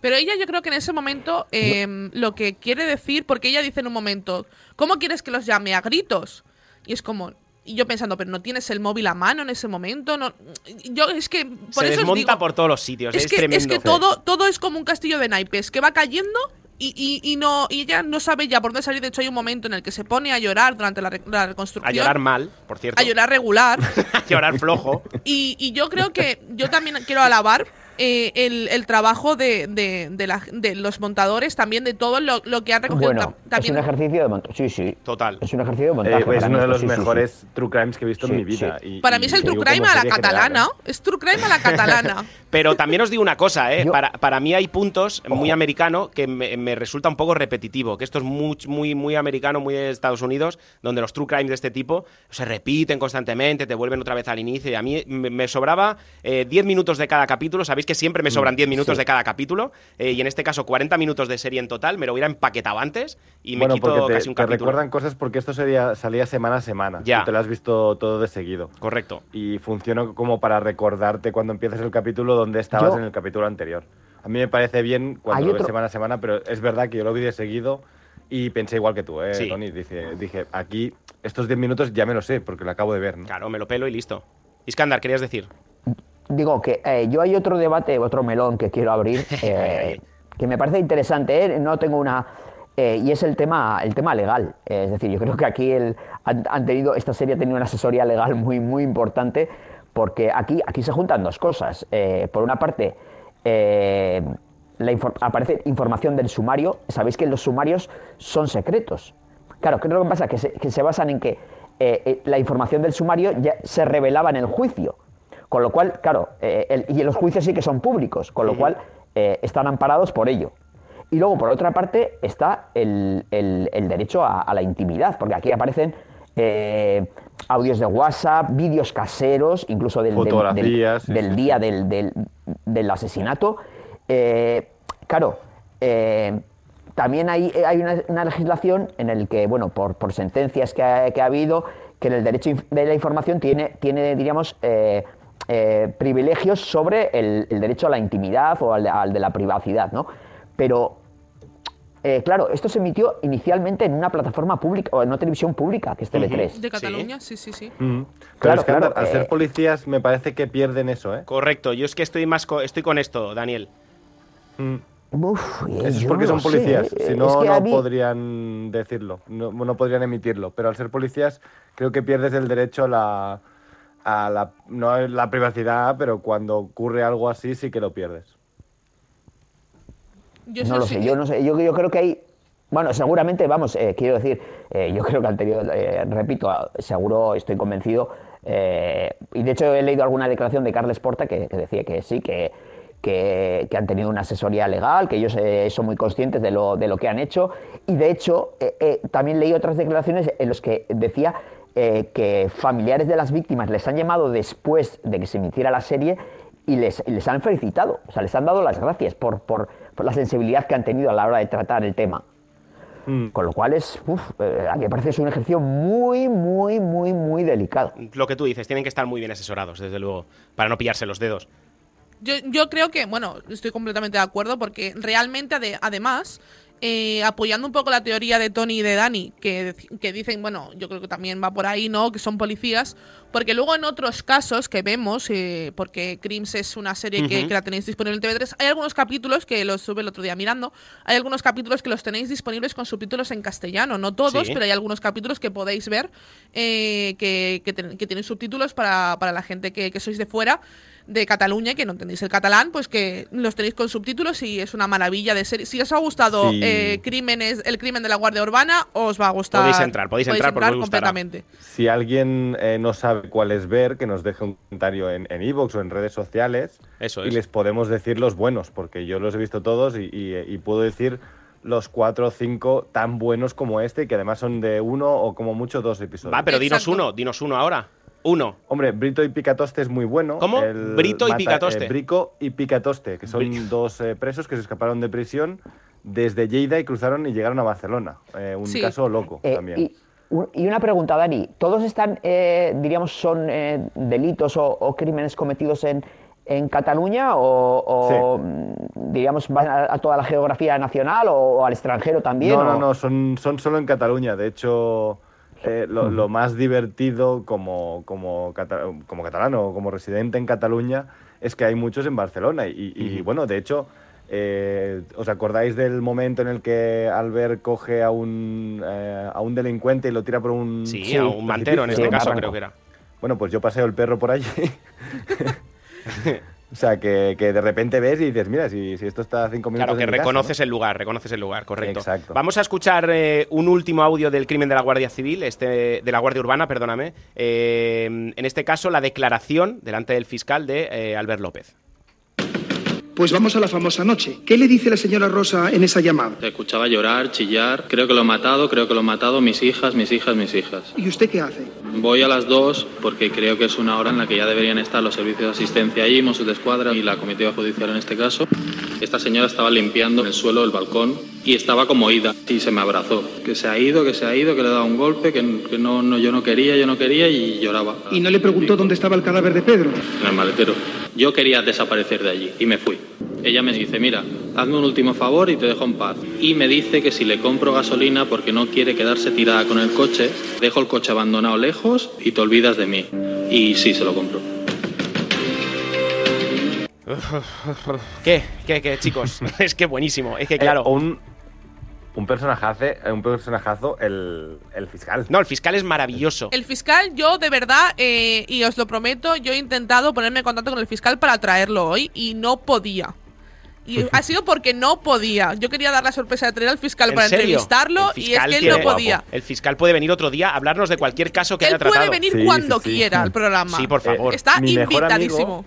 Pero ella yo creo que en ese momento eh, lo que quiere decir, porque ella dice en un momento, ¿cómo quieres que los llame a gritos? Y es como, y yo pensando, pero no tienes el móvil a mano en ese momento, no, yo es que por Se eso os desmonta digo, por todos los sitios. Es, es que, tremendo. es que todo, todo es como un castillo de naipes que va cayendo y, y- y no y ella no sabe ya por dónde salir. De hecho, hay un momento en el que se pone a llorar durante la, la reconstrucción. A llorar mal, por cierto. a llorar regular. A llorar flojo. Y, y yo creo que yo también quiero alabar eh, el, el trabajo de, de, de la- de los montadores, también de todo lo, lo que han recogido. Bueno, tam- es también un ejercicio de montaje. Sí, sí. Total. Es un ejercicio de Eh, montaje. es para mí uno de los sí, sí, sí. mejores true crimes que he visto Sí, en mi vida. sí. y- Para y mí es el true crime a la general, catalana. ¿eh? Es true crime a la catalana. Pero también os digo una cosa, ¿eh? Yo- Para, para mí hay puntos muy americano que me, me resulta un poco repetitivo, que esto es muy, muy, muy americano, muy de Estados Unidos, donde los true crimes de este tipo se repiten constantemente, te vuelven otra vez al inicio, y a mí me, me sobraba eh, 10 minutos de cada capítulo, sabéis que siempre me sobran 10 minutos sí. de cada capítulo, eh, y en este caso 40 minutos de serie en total, me lo hubiera empaquetado antes y me bueno, quito porque te, casi un te capítulo. recuerdan cosas porque esto sería, salía semana a semana. Ya. Tú te lo has visto todo de seguido. Correcto. Y funciona como para recordarte cuando empiezas el capítulo dónde estabas Yo- en el capítulo anterior. A mí me parece bien cuando lo ves otro- semana a semana, pero es verdad que yo lo vi de seguido y pensé igual que tú, ¿eh, Sí. Tony? Dice, dije, aquí estos 10 minutos ya me lo sé porque lo acabo de ver, ¿no? Claro, me lo pelo y listo. Iskandar, querías decir. Digo que eh, yo hay otro debate, otro melón que quiero abrir, eh, que me parece interesante, ¿eh? no tengo una... eh, y es el tema, el tema legal. Eh, es decir, yo creo que aquí el, han, han tenido, esta serie ha tenido una asesoría legal muy, muy importante, porque aquí, aquí se juntan dos cosas. Por una parte, eh, la infor- aparece información del sumario. Sabéis que los sumarios son secretos. Claro, ¿qué es lo que pasa? Que se, que se basan en que la información del sumario ya se revelaba en el juicio. Con lo cual, claro, eh, el- y los juicios sí que son públicos, con lo cual eh, están amparados por ello. Y luego, por otra parte, está el, el- el derecho a, a la intimidad, porque aquí aparecen eh, audios de WhatsApp, vídeos caseros, incluso del, del- del- sí, del sí, día del, asesinato. Eh, claro, también hay, hay una, una legislación en el que, bueno, por, por sentencias que ha, que ha habido, que en el derecho de la información tiene, tiene diríamos, eh, eh, privilegios sobre el, el derecho a la intimidad o al de, al de la privacidad, ¿no? Pero, eh, claro, esto se emitió inicialmente en una plataforma pública o en una televisión pública, que es TV3. De Cataluña, sí, sí, sí. Mm. Pero Claro, es que, claro, al ser eh, policías me parece que pierden eso, ¿eh? Correcto, yo es que estoy más co- estoy con esto, Daniel. Mm. Uf, Eso es porque son lo sé, policías, eh, si es no, que no mí- podrían decirlo, no, no podrían emitirlo. Pero al ser policías, creo que pierdes el derecho a la, a la, no a la privacidad, pero cuando ocurre algo así sí que lo pierdes. Yo no lo sí sé, yo no sé, yo, yo creo que hay, bueno, seguramente, vamos, eh, quiero decir, eh, yo creo que han tenido, eh, repito, ah, seguro estoy convencido, eh, y de hecho he leído alguna declaración de Carles Porta que, que decía que sí, que, que, que han tenido una asesoría legal, que ellos eh, son muy conscientes de lo, de lo que han hecho, y de hecho eh, eh, también leí otras declaraciones en las que decía eh, que familiares de las víctimas les han llamado después de que se emitiera la serie y les, y les han felicitado, o sea, les han dado las gracias por, por, por la sensibilidad que han tenido a la hora de tratar el tema. Mm. Con lo cual es, uf, eh, a mí me parece que es un ejercicio muy, muy, muy, muy delicado. Lo que tú dices, tienen que estar muy bien asesorados, desde luego, para no pillarse los dedos. Yo, yo creo que, bueno, estoy completamente de acuerdo porque realmente, ade- además, eh, apoyando un poco la teoría de Tony y de Dani, que, que dicen, bueno, yo creo que también va por ahí, ¿no? Que son policías, porque luego en otros casos que vemos, eh, porque Crims es una serie que, la tenéis disponible en TV3, hay algunos capítulos que los sube el otro día mirando, hay algunos capítulos que los tenéis disponibles con subtítulos en castellano, no todos, Sí. pero hay algunos capítulos que podéis ver eh, que, que, ten- que tienen subtítulos para, para la gente que sois de fuera de Cataluña y que no entendéis el catalán, pues que los tenéis con subtítulos y es una maravilla de serie. Si os ha gustado Sí. eh, Crímenes, el crimen de la Guardia Urbana, os va a gustar. Podéis entrar, podéis entrar porque os gustará. completamente. Si alguien eh, no sabe cuál es ver, que nos deje un comentario en en iVoox o en redes sociales Eso y es. les podemos decir los buenos, porque yo los he visto todos y, y- y puedo decir los cuatro o cinco tan buenos como este, que además son de uno o como mucho dos episodios. Va, pero dinos uno, dinos uno ahora. Uno. Hombre, Brito y Picatoste es muy bueno. ¿Cómo? El Brito y mata- Picatoste. eh, Brico y Picatoste, que son dos eh, presos que se escaparon de prisión desde Lleida y cruzaron y llegaron a Barcelona. Eh, un Sí. caso loco Eh, también. y, un- y una pregunta, Dani, ¿todos están, eh, diríamos, son eh, delitos o, o crímenes cometidos en, en Cataluña o, o, mm, diríamos, van a, a toda la geografía nacional o, o al extranjero también? No, o- no, no, son, son solo en Cataluña. De hecho, eh, lo, lo más divertido como, como, cata- como catalano o como residente en Cataluña es que hay muchos en Barcelona. Y, y, bueno, de hecho, eh, ¿os acordáis del momento en el que Albert coge a un, eh, a un delincuente y lo tira por un... Sí, a un mantero en sí, este caso creo que era. Bueno, pues yo paseo el perro por allí. O sea, que, que de repente ves y dices, mira, si, si esto está a cinco minutos Claro, que de mi casa, reconoces ¿no? el lugar, reconoces el lugar, correcto. Exacto. Vamos a escuchar eh, un último audio del crimen de la Guardia Civil, este, de la Guardia Urbana, perdóname. Eh, en este caso, la declaración delante del fiscal de eh, Albert López. Pues vamos a la famosa noche. ¿Qué le dice la señora Rosa en esa llamada? Te escuchaba llorar, chillar. Creo que lo he matado, creo que lo he matado. Mis hijas, mis hijas, mis hijas. ¿Y usted qué hace? Voy a las dos porque creo que es una hora en la que ya deberían estar los servicios de asistencia allí, Mossos de Escuadra y la comitiva judicial en este caso. Esta señora estaba limpiando en el suelo el balcón y estaba como ida y se me abrazó. Que se ha ido, que se ha ido, que le he dado un golpe, que, que no, no, yo no quería, yo no quería y lloraba. ¿Y no le preguntó dónde estaba el cadáver de Pedro? En el maletero. Yo quería desaparecer de allí y me fui. Ella me dice, mira, hazme un último favor y te dejo en paz. Y me dice que si le compro gasolina porque no quiere quedarse tirada con el coche, dejo el coche abandonado lejos y te olvidas de mí. Y sí, se lo compro. ¿Qué? ¿Qué, qué, chicos? es que buenísimo. Es que, Eh, claro. un, un personajazo, un personajazo el, el fiscal. No, el fiscal es maravilloso. El fiscal, yo de verdad, eh, y os lo prometo, yo he intentado ponerme en contacto con el fiscal para traerlo hoy y no podía. Y ha sido porque no podía. Yo quería dar la sorpresa de traer al fiscal ¿En para serio? entrevistarlo y es que él no podía. El fiscal puede venir otro día a hablarnos de cualquier caso que Él haya puede tratado. venir Sí, cuando sí, sí. quiera al programa. Sí, por favor. Está Mi mejor invitadísimo. amigo-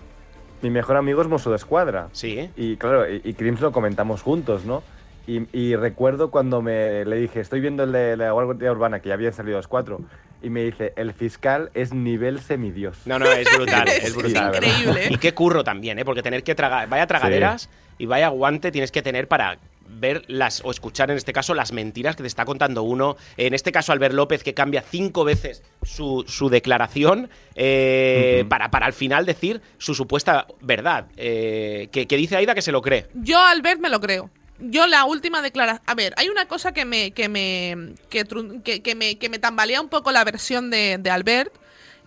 Mi mejor amigo es Mosso de Escuadra. Sí. Y claro, y, y Crims lo comentamos juntos, ¿no? Y, y recuerdo cuando me le dije, estoy viendo el de la Guardia Urbana, que ya habían salido los cuatro, y me dice, el fiscal es nivel semidios. No, no, es brutal, es Es brutal. increíble. Y qué curro también, ¿eh? Porque tener que tragar, vaya tragaderas y vaya guante tienes que tener para ver las o escuchar en este caso las mentiras que te está contando uno. En este caso Albert López que cambia cinco veces su, su declaración eh, para, para al final decir su supuesta verdad. eh, que, que dice Aida que se lo cree. Yo, Albert, me lo creo. Yo la última declaración... A ver, hay una cosa que me que me que, que- que me que me tambalea un poco la versión de, de Albert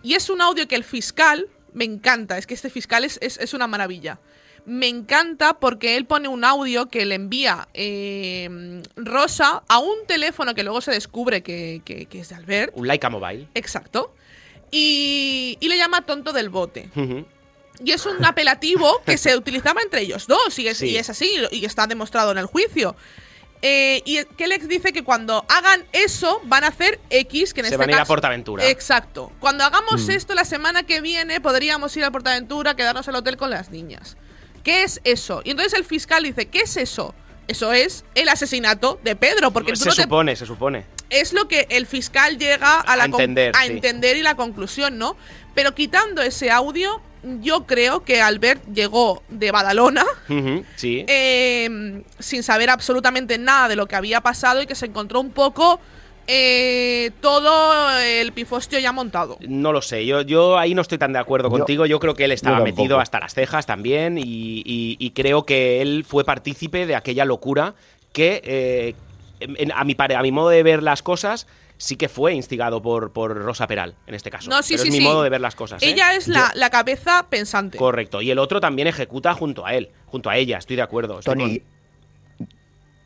y es un audio que el fiscal me encanta. Es que este fiscal es, es, es una maravilla. Me encanta porque él pone un audio que le envía eh, Rosa a un teléfono que luego se descubre que, que- que es de Albert. Un Laika Mobile. Exacto. Y, y le llama tonto del bote. Y es un apelativo que se utilizaba entre ellos dos, y es, Sí. y es así, y está demostrado en el juicio. Eh, y que Lex dice que cuando hagan eso, van a hacer X, que en Se este van a ir a Portaventura. Exacto. Cuando hagamos Mm. esto la semana que viene, podríamos ir a Portaventura, quedarnos al hotel con las niñas. ¿Qué es eso? Y entonces el fiscal dice, ¿qué es eso? Eso es el asesinato de Pedro, porque tú se no te supone, se supone. es lo que el fiscal llega a, la A con- entender, a sí. entender y la conclusión, ¿no? Pero quitando ese audio, yo creo que Albert llegó de Badalona Sí. eh, sin saber absolutamente nada de lo que había pasado y que se encontró un poco eh, todo el pifostio ya montado. No lo sé, yo, yo ahí no estoy tan de acuerdo Yo- contigo. Yo creo que él estaba metido hasta las cejas también y, y- y creo que él fue partícipe de aquella locura que, eh, en- a, mi pare- a mi modo de ver las cosas, sí que fue instigado por, por Rosa Peral, en este caso. No, sí, Pero sí, es mi sí. modo de ver las cosas. ¿eh? Ella es la, la cabeza pensante. Correcto. Y el otro también ejecuta junto a él, junto a ella, estoy de acuerdo. estoy Tony,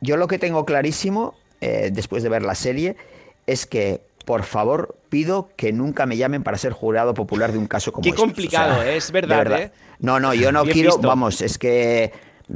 yo lo que tengo clarísimo, eh, después de ver la serie, es que, por favor, pido que nunca me llamen para ser jurado popular de un caso como Qué estos. O complicado, sea, ¿eh? Es verdad, ¿eh? No, no, yo no Bien quiero, visto. vamos, es que,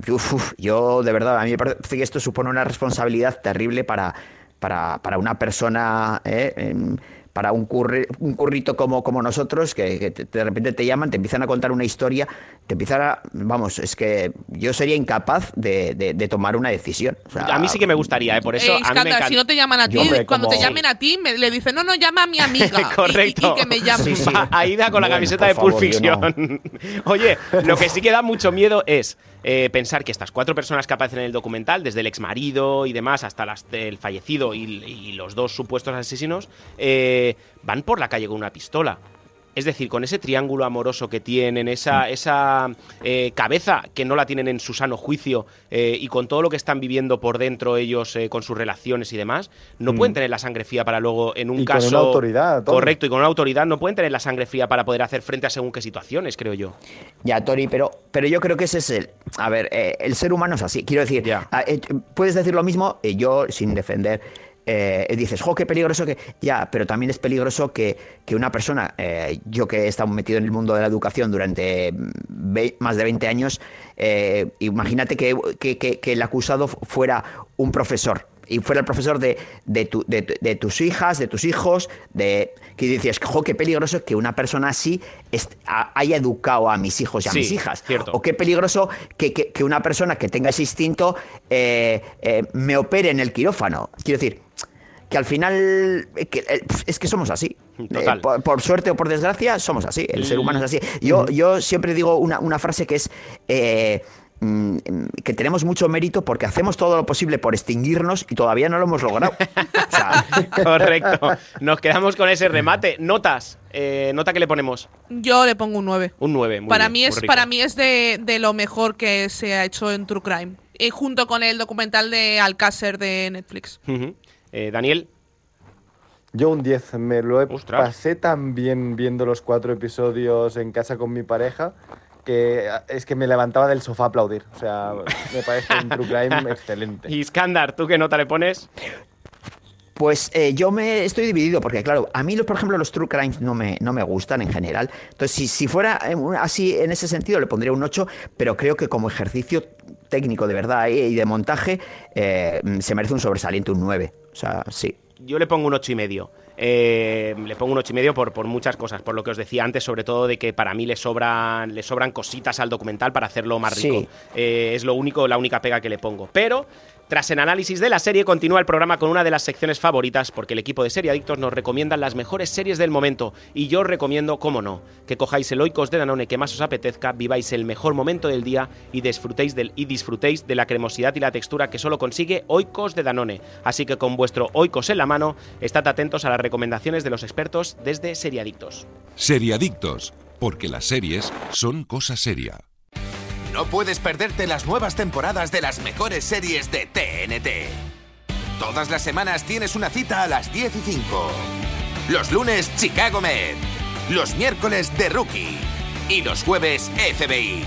uf, uf, yo de verdad, a mí me parece que esto supone una responsabilidad terrible para, para, para una persona, ¿eh? Em, para un, curri- un currito como, como nosotros, que, que te- de repente te llaman, te empiezan a contar una historia, te empiezan a... Vamos, es que yo sería incapaz de, de- de tomar una decisión. O sea, A mí sí que me gustaría, ¿eh? por eso Eh, a mí me Iskandar, encanta. si no te llaman a ti, hombre, cuando te llamen a ti, me- le dicen, no, no, llama a mi amiga. Correcto. Y, y que me llame. Sí, sí. Aida con la camiseta de Pulp Fiction. Oye, lo que sí que da mucho miedo es eh, pensar que estas cuatro personas que aparecen en el documental, desde el ex marido y demás hasta las del fallecido y, y los dos supuestos asesinos, eh, van por la calle con una pistola. Es decir, con ese triángulo amoroso que tienen, esa, esa eh, cabeza que no la tienen en su sano juicio eh, y con todo lo que están viviendo por dentro ellos eh, con sus relaciones y demás, no Mm. pueden tener la sangre fría para luego en un Y con caso... una autoridad. Correcto, y con una autoridad no pueden tener la sangre fría para poder hacer frente a según qué situaciones, creo yo. Ya, Tori, pero, pero yo creo que ese es el. A ver, el ser humano es así. Quiero decir, Ya. puedes decir lo mismo, yo sin defender eh, dices, jo, qué peligroso que. Ya, pero también es peligroso que, que una persona, eh, yo que he estado metido en el mundo de la educación durante ve- más de 20 años, eh, imagínate que- que el acusado fuera un profesor. Y fuera el profesor de, de, tu- de- de tus hijas, de tus hijos, de que dices, jo, qué peligroso que una persona así haya educado a mis hijos y a Sí, mis hijas. cierto. O qué peligroso que, que- que una persona que tenga ese instinto eh, eh, me opere en el quirófano. Quiero decir, que al final eh, que, es que somos así. Total. Eh, por, por suerte o por desgracia, somos así. El ser humano es así. Yo, yo siempre digo una, una frase que es eh, mm, que tenemos mucho mérito porque hacemos todo lo posible por extinguirnos y todavía no lo hemos logrado. O sea, Correcto. Nos quedamos con ese remate. Notas. Eh, nota que le ponemos. Yo le pongo un 9. Un 9. Muy para bien, mí muy es rico. para mí es de, de lo mejor que se ha hecho en True Crime. Y junto con el documental de Alcácer de Netflix. Eh, Daniel. Yo un 10, me lo he pasé tan bien viendo los cuatro episodios en casa con mi pareja que es que me levantaba del sofá a aplaudir. O sea, me parece un True Crime excelente. Y Skandar, ¿tú qué nota le pones? Pues eh, yo me estoy dividido, porque claro, a mí, los- por ejemplo, los true crimes no me, no me gustan en general. Entonces, si, si fuera eh, así en ese sentido, le pondría un 8, pero creo que como ejercicio técnico de verdad eh, y de montaje, eh, se merece un sobresaliente, un 9. O sea, sí. Yo le pongo un ocho y medio. Eh, le pongo un ocho y medio por, por muchas cosas, por lo que os decía antes, sobre todo de que para mí le sobran, le sobran cositas al documental para hacerlo más Sí. rico. Eh, es lo único, la única pega que le pongo. Pero tras el análisis de la serie, continúa el programa con una de las secciones favoritas, porque el equipo de Serie Adictos nos recomiendan las mejores series del momento. Y yo os recomiendo, cómo no, que cojáis el Oikos de Danone que más os apetezca, viváis el mejor momento del día y disfrutéis, del, y disfrutéis de la cremosidad y la textura que solo consigue Oikos de Danone. Así que con vuestro Oikos en la mano, estad atentos a las recomendaciones de los expertos desde Serie Adictos. Seriadictos, porque las series son cosa seria. No puedes perderte las nuevas temporadas de las mejores series de TNT. Todas las semanas tienes una cita a las 10 y 5. Los lunes, Chicago Med. Los miércoles, The Rookie. Y los jueves, FBI.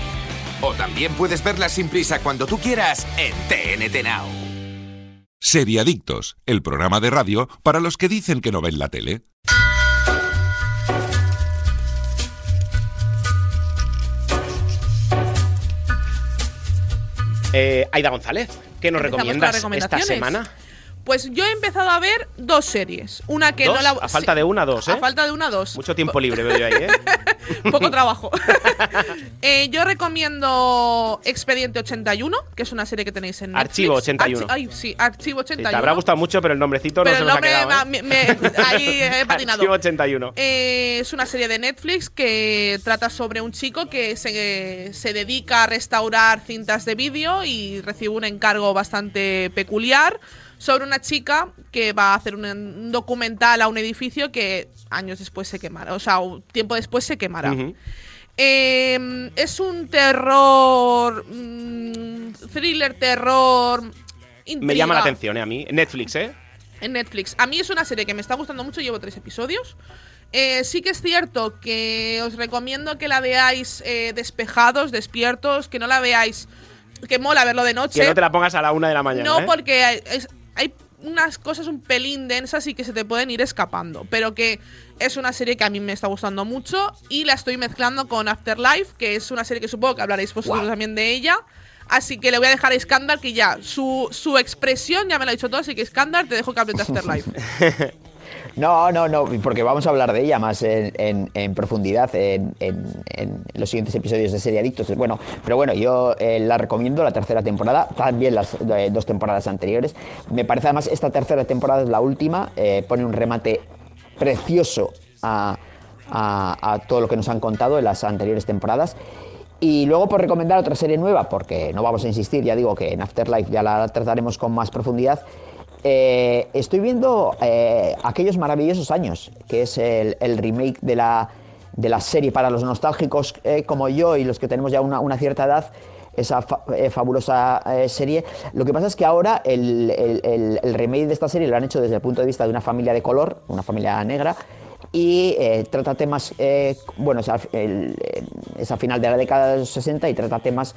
O también puedes verlas sin prisa cuando tú quieras en TNT Now. Seriadictos, el programa de radio para los que dicen que no ven la tele. Eh, Aida González, ¿qué nos recomiendas esta semana? Pues yo he empezado a ver dos series. Una que ¿Dos? no la. A falta de una, dos, ¿eh? A falta de una, dos. Mucho tiempo libre veo yo ahí, ¿eh? Poco trabajo. Eh, yo recomiendo Expediente 81, que es una serie que tenéis en Netflix. Archivo 81. Archi- ay, sí, Archivo Sí, 81. te habrá gustado mucho, pero el nombrecito Pero no el se nos nombre ha quedado, me- ¿eh? me- ahí he patinado. Archivo 81. Eh, es una serie de Netflix que trata sobre un chico que se, se dedica a restaurar cintas de vídeo y recibe un encargo bastante peculiar sobre una chica que va a hacer un, un documental a un edificio que años después se quemará, o sea, un tiempo después se quemará. Eh, es un terror, mm, thriller, terror. Me llama la atención, ¿eh? A mí. Netflix, ¿eh? en Netflix. A mí es una serie que me está gustando mucho, llevo tres episodios. Eh, sí que es cierto que os recomiendo que la veáis eh, despejados, despiertos, que no la veáis, que mola verlo de noche. Que no te la pongas a la una de la mañana. No, ¿eh? porque es- hay unas cosas un pelín densas y que se te pueden ir escapando. Pero que es una serie que a mí me está gustando mucho y la estoy mezclando con Afterlife, que es una serie que supongo que hablaréis vosotros también de ella. Así que le voy a dejar a Iskandar que ya, su, su expresión ya me lo ha dicho todo, así que Iskandar te dejo que hables de Afterlife. No, no, no, porque vamos a hablar de ella más en, en- profundidad en, en- en los siguientes episodios de Serie Adictos. Bueno, pero bueno, yo eh, la recomiendo la tercera temporada, también las eh, dos temporadas anteriores. Me parece además esta tercera temporada es la última, eh, pone un remate precioso a, a- a todo lo que nos han contado en las anteriores temporadas. Y luego por recomendar otra serie nueva, porque no vamos a insistir, ya digo que en Afterlife ya la trataremos con más profundidad. Eh, estoy viendo eh, aquellos maravillosos años, que es el, remake de la, de la serie para los nostálgicos eh, como yo y los que tenemos ya una, cierta edad, esa fa- fabulosa serie. Lo que pasa es que ahora el, el- remake de esta serie lo han hecho desde el punto de vista de una familia de color, una familia negra, y trata temas, bueno, es, al- el- eh, es a final de la década de los 60 y trata temas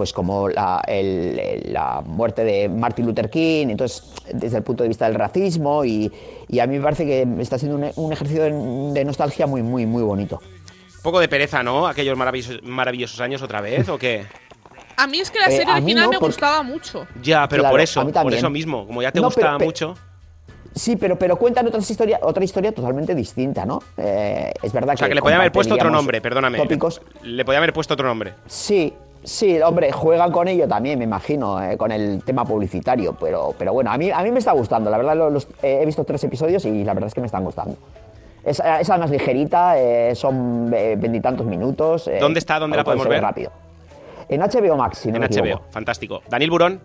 pues como la, el- la muerte de Martin Luther King, entonces desde el punto de vista del racismo y, y a mí me parece que está siendo un, un ejercicio de, de nostalgia muy, muy, muy bonito. Un poco de pereza, ¿no? Aquellos maravillosos, maravillosos años otra vez, ¿o qué? A mí es que la Eh, serie a mí original no, me porque- gustaba mucho. Ya, pero Claro, por a eso, mí por eso mismo. Como ya te No, pero- gustaba mucho. Sí, pero, pero cuentan otras historia, otra historia totalmente distinta, ¿no? Eh, es verdad O sea, que le podía haber puesto otro nombre, perdóname. Tópicos. Le podía haber puesto otro nombre. Sí, sí, hombre, juegan con ello también, me imagino, eh, con el tema publicitario, pero, pero bueno, a mí, a mí me está gustando, la verdad lo- los- eh, he visto tres episodios y la verdad es que me están gustando. Es, eh, es además ligerita, eh, son eh, veintitantos minutos. eh, ¿Dónde está? ¿Dónde la podemos ver? rápido. En HBO Max, si no en me HBO, equivoco. fantástico. Daniel Burón,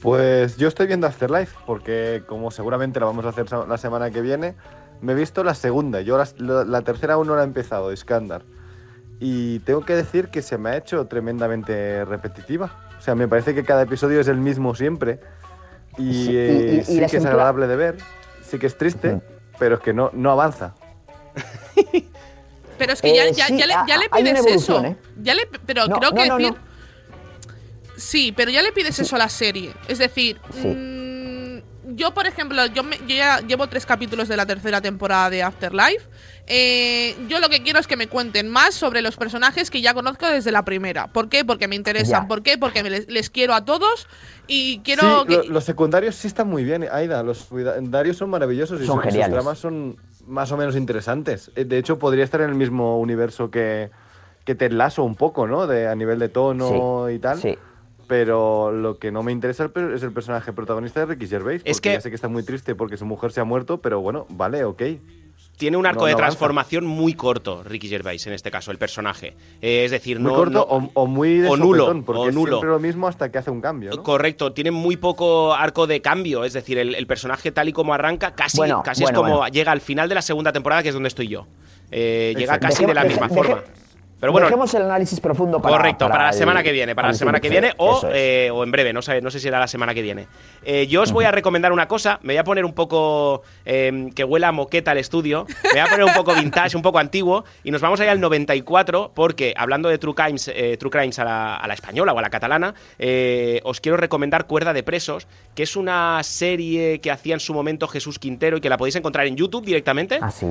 Pues yo estoy viendo Afterlife, porque como seguramente la vamos a hacer la semana que viene, me he visto la segunda. Yo la, la- la tercera aún no la he empezado, Iskandar. Y tengo que decir que se me ha hecho tremendamente repetitiva. O sea, me parece que cada episodio es el mismo siempre. Y, Sí, eh, y- y sí la que es agradable de ver, sí que es triste, pero es que no, no avanza. Pero es que ya, Eh, ya, sí, ya le, ya le hay una pides eso. ¿eh? Ya le, pero No, creo no, que no, decir. no. Sí, pero ya le pides eso a la serie. Es decir, Sí. Yo, por ejemplo, yo, me- yo ya llevo tres capítulos de la tercera temporada de Afterlife. Eh, yo lo que quiero es que me cuenten más sobre los personajes que ya conozco desde la primera. ¿Por qué? Porque me interesan. Ya. ¿Por qué? Porque me les, les quiero a todos y quiero sí, que... lo- los secundarios sí están muy bien, Aida. Los secundarios son maravillosos y Son su- sus geniales. tramas son más o menos interesantes. Eh, De hecho, podría estar en el mismo universo que, que Ted Lasso un poco, ¿no? De, a nivel de tono y tal. Sí. Pero lo que no me interesa el per- es el personaje protagonista de Ricky Gervais. Es porque que- ya sé que está muy triste porque su mujer se ha muerto, pero bueno, vale, ok. tiene un arco No, de avanza. transformación muy corto, Ricky Gervais, en este caso, el personaje. Eh, es decir, Muy no. corto no- o, o muy de o nulo, sopetón, porque o es nulo. siempre lo mismo hasta que hace un cambio, ¿no? Correcto, tiene muy poco arco de cambio, es decir, el, el personaje tal y como arranca, casi, Bueno, casi bueno, es como bueno. llega al final de la segunda temporada, que es donde estoy yo. Eh, llega casi de la misma deje- forma. deje- Pero bueno, Dejemos el análisis profundo para. correcto, para, la el- semana que viene, para la semana que viene o, eh, o en breve, no sé, no sé si será la semana que viene. Eh, yo os voy a recomendar una cosa, me voy a poner un poco eh, que huela a moqueta el estudio, me voy a poner un poco vintage, un poco antiguo, y nos vamos a ir al 94, porque hablando de True Crimes, eh, True Crimes a, la, a la española o a la catalana, os quiero recomendar Cuerda de Presos, que es una serie que hacía en su momento Jesús Quintero y que la podéis encontrar en YouTube directamente, Ah, sí.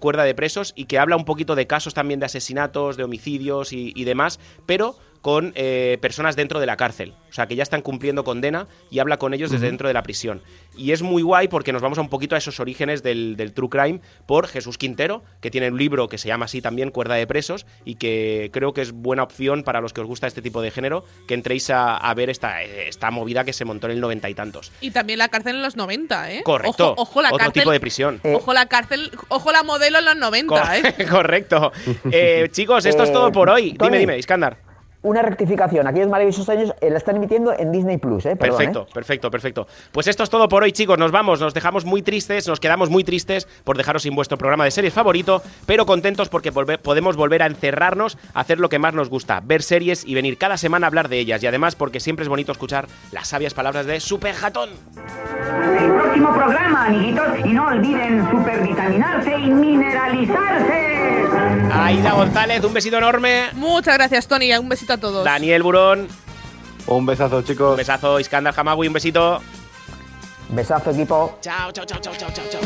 Cuerda de Presos, y que habla un poquito de casos también de asesinatos, de homicidios y, demás, pero con eh, personas dentro de la cárcel. O sea, que ya están cumpliendo condena y habla con ellos desde dentro de la prisión. Y es muy guay porque nos vamos a un poquito a esos orígenes del, del True Crime por Jesús Quintero, que tiene un libro que se llama así también, Cuerda de Presos, y que creo que es buena opción para los que os gusta este tipo de género, que entréis a, a ver esta, esta movida que se montó en el noventa y tantos. Y también la cárcel en los 90, ¿eh? Correcto. Ojo, ojo la Otro cárcel. tipo de prisión. Eh, Ojo la cárcel, ojo la modelo en los 90, ¿eh? Correcto. Eh, chicos, esto es Eh, todo por hoy. Dime, dime, Iskandar. Una rectificación. Aquellos maravillosos años eh, la están emitiendo en Disney Plus, ¿eh? Perdón, Perfecto, ¿eh? perfecto, perfecto. Pues esto es todo por hoy, chicos. Nos vamos, nos dejamos muy tristes, nos quedamos muy tristes por dejaros sin vuestro programa de series favorito, pero contentos porque volve- podemos volver a encerrarnos, a hacer lo que más nos gusta, ver series y venir cada semana a hablar de ellas. Y además porque siempre es bonito escuchar las sabias palabras de Super Jatón. Hasta el próximo programa, amiguitos, y no olviden supervitaminarse y mineralizarse. Aida González, un besito enorme. Muchas gracias, Tony. Un besito a todos. Daniel Burón, Un besazo, chicos. un besazo. Iskandar Hamawi, un besito. Besazo, equipo. Chao, chao, chao, chao, chao, chao, chao.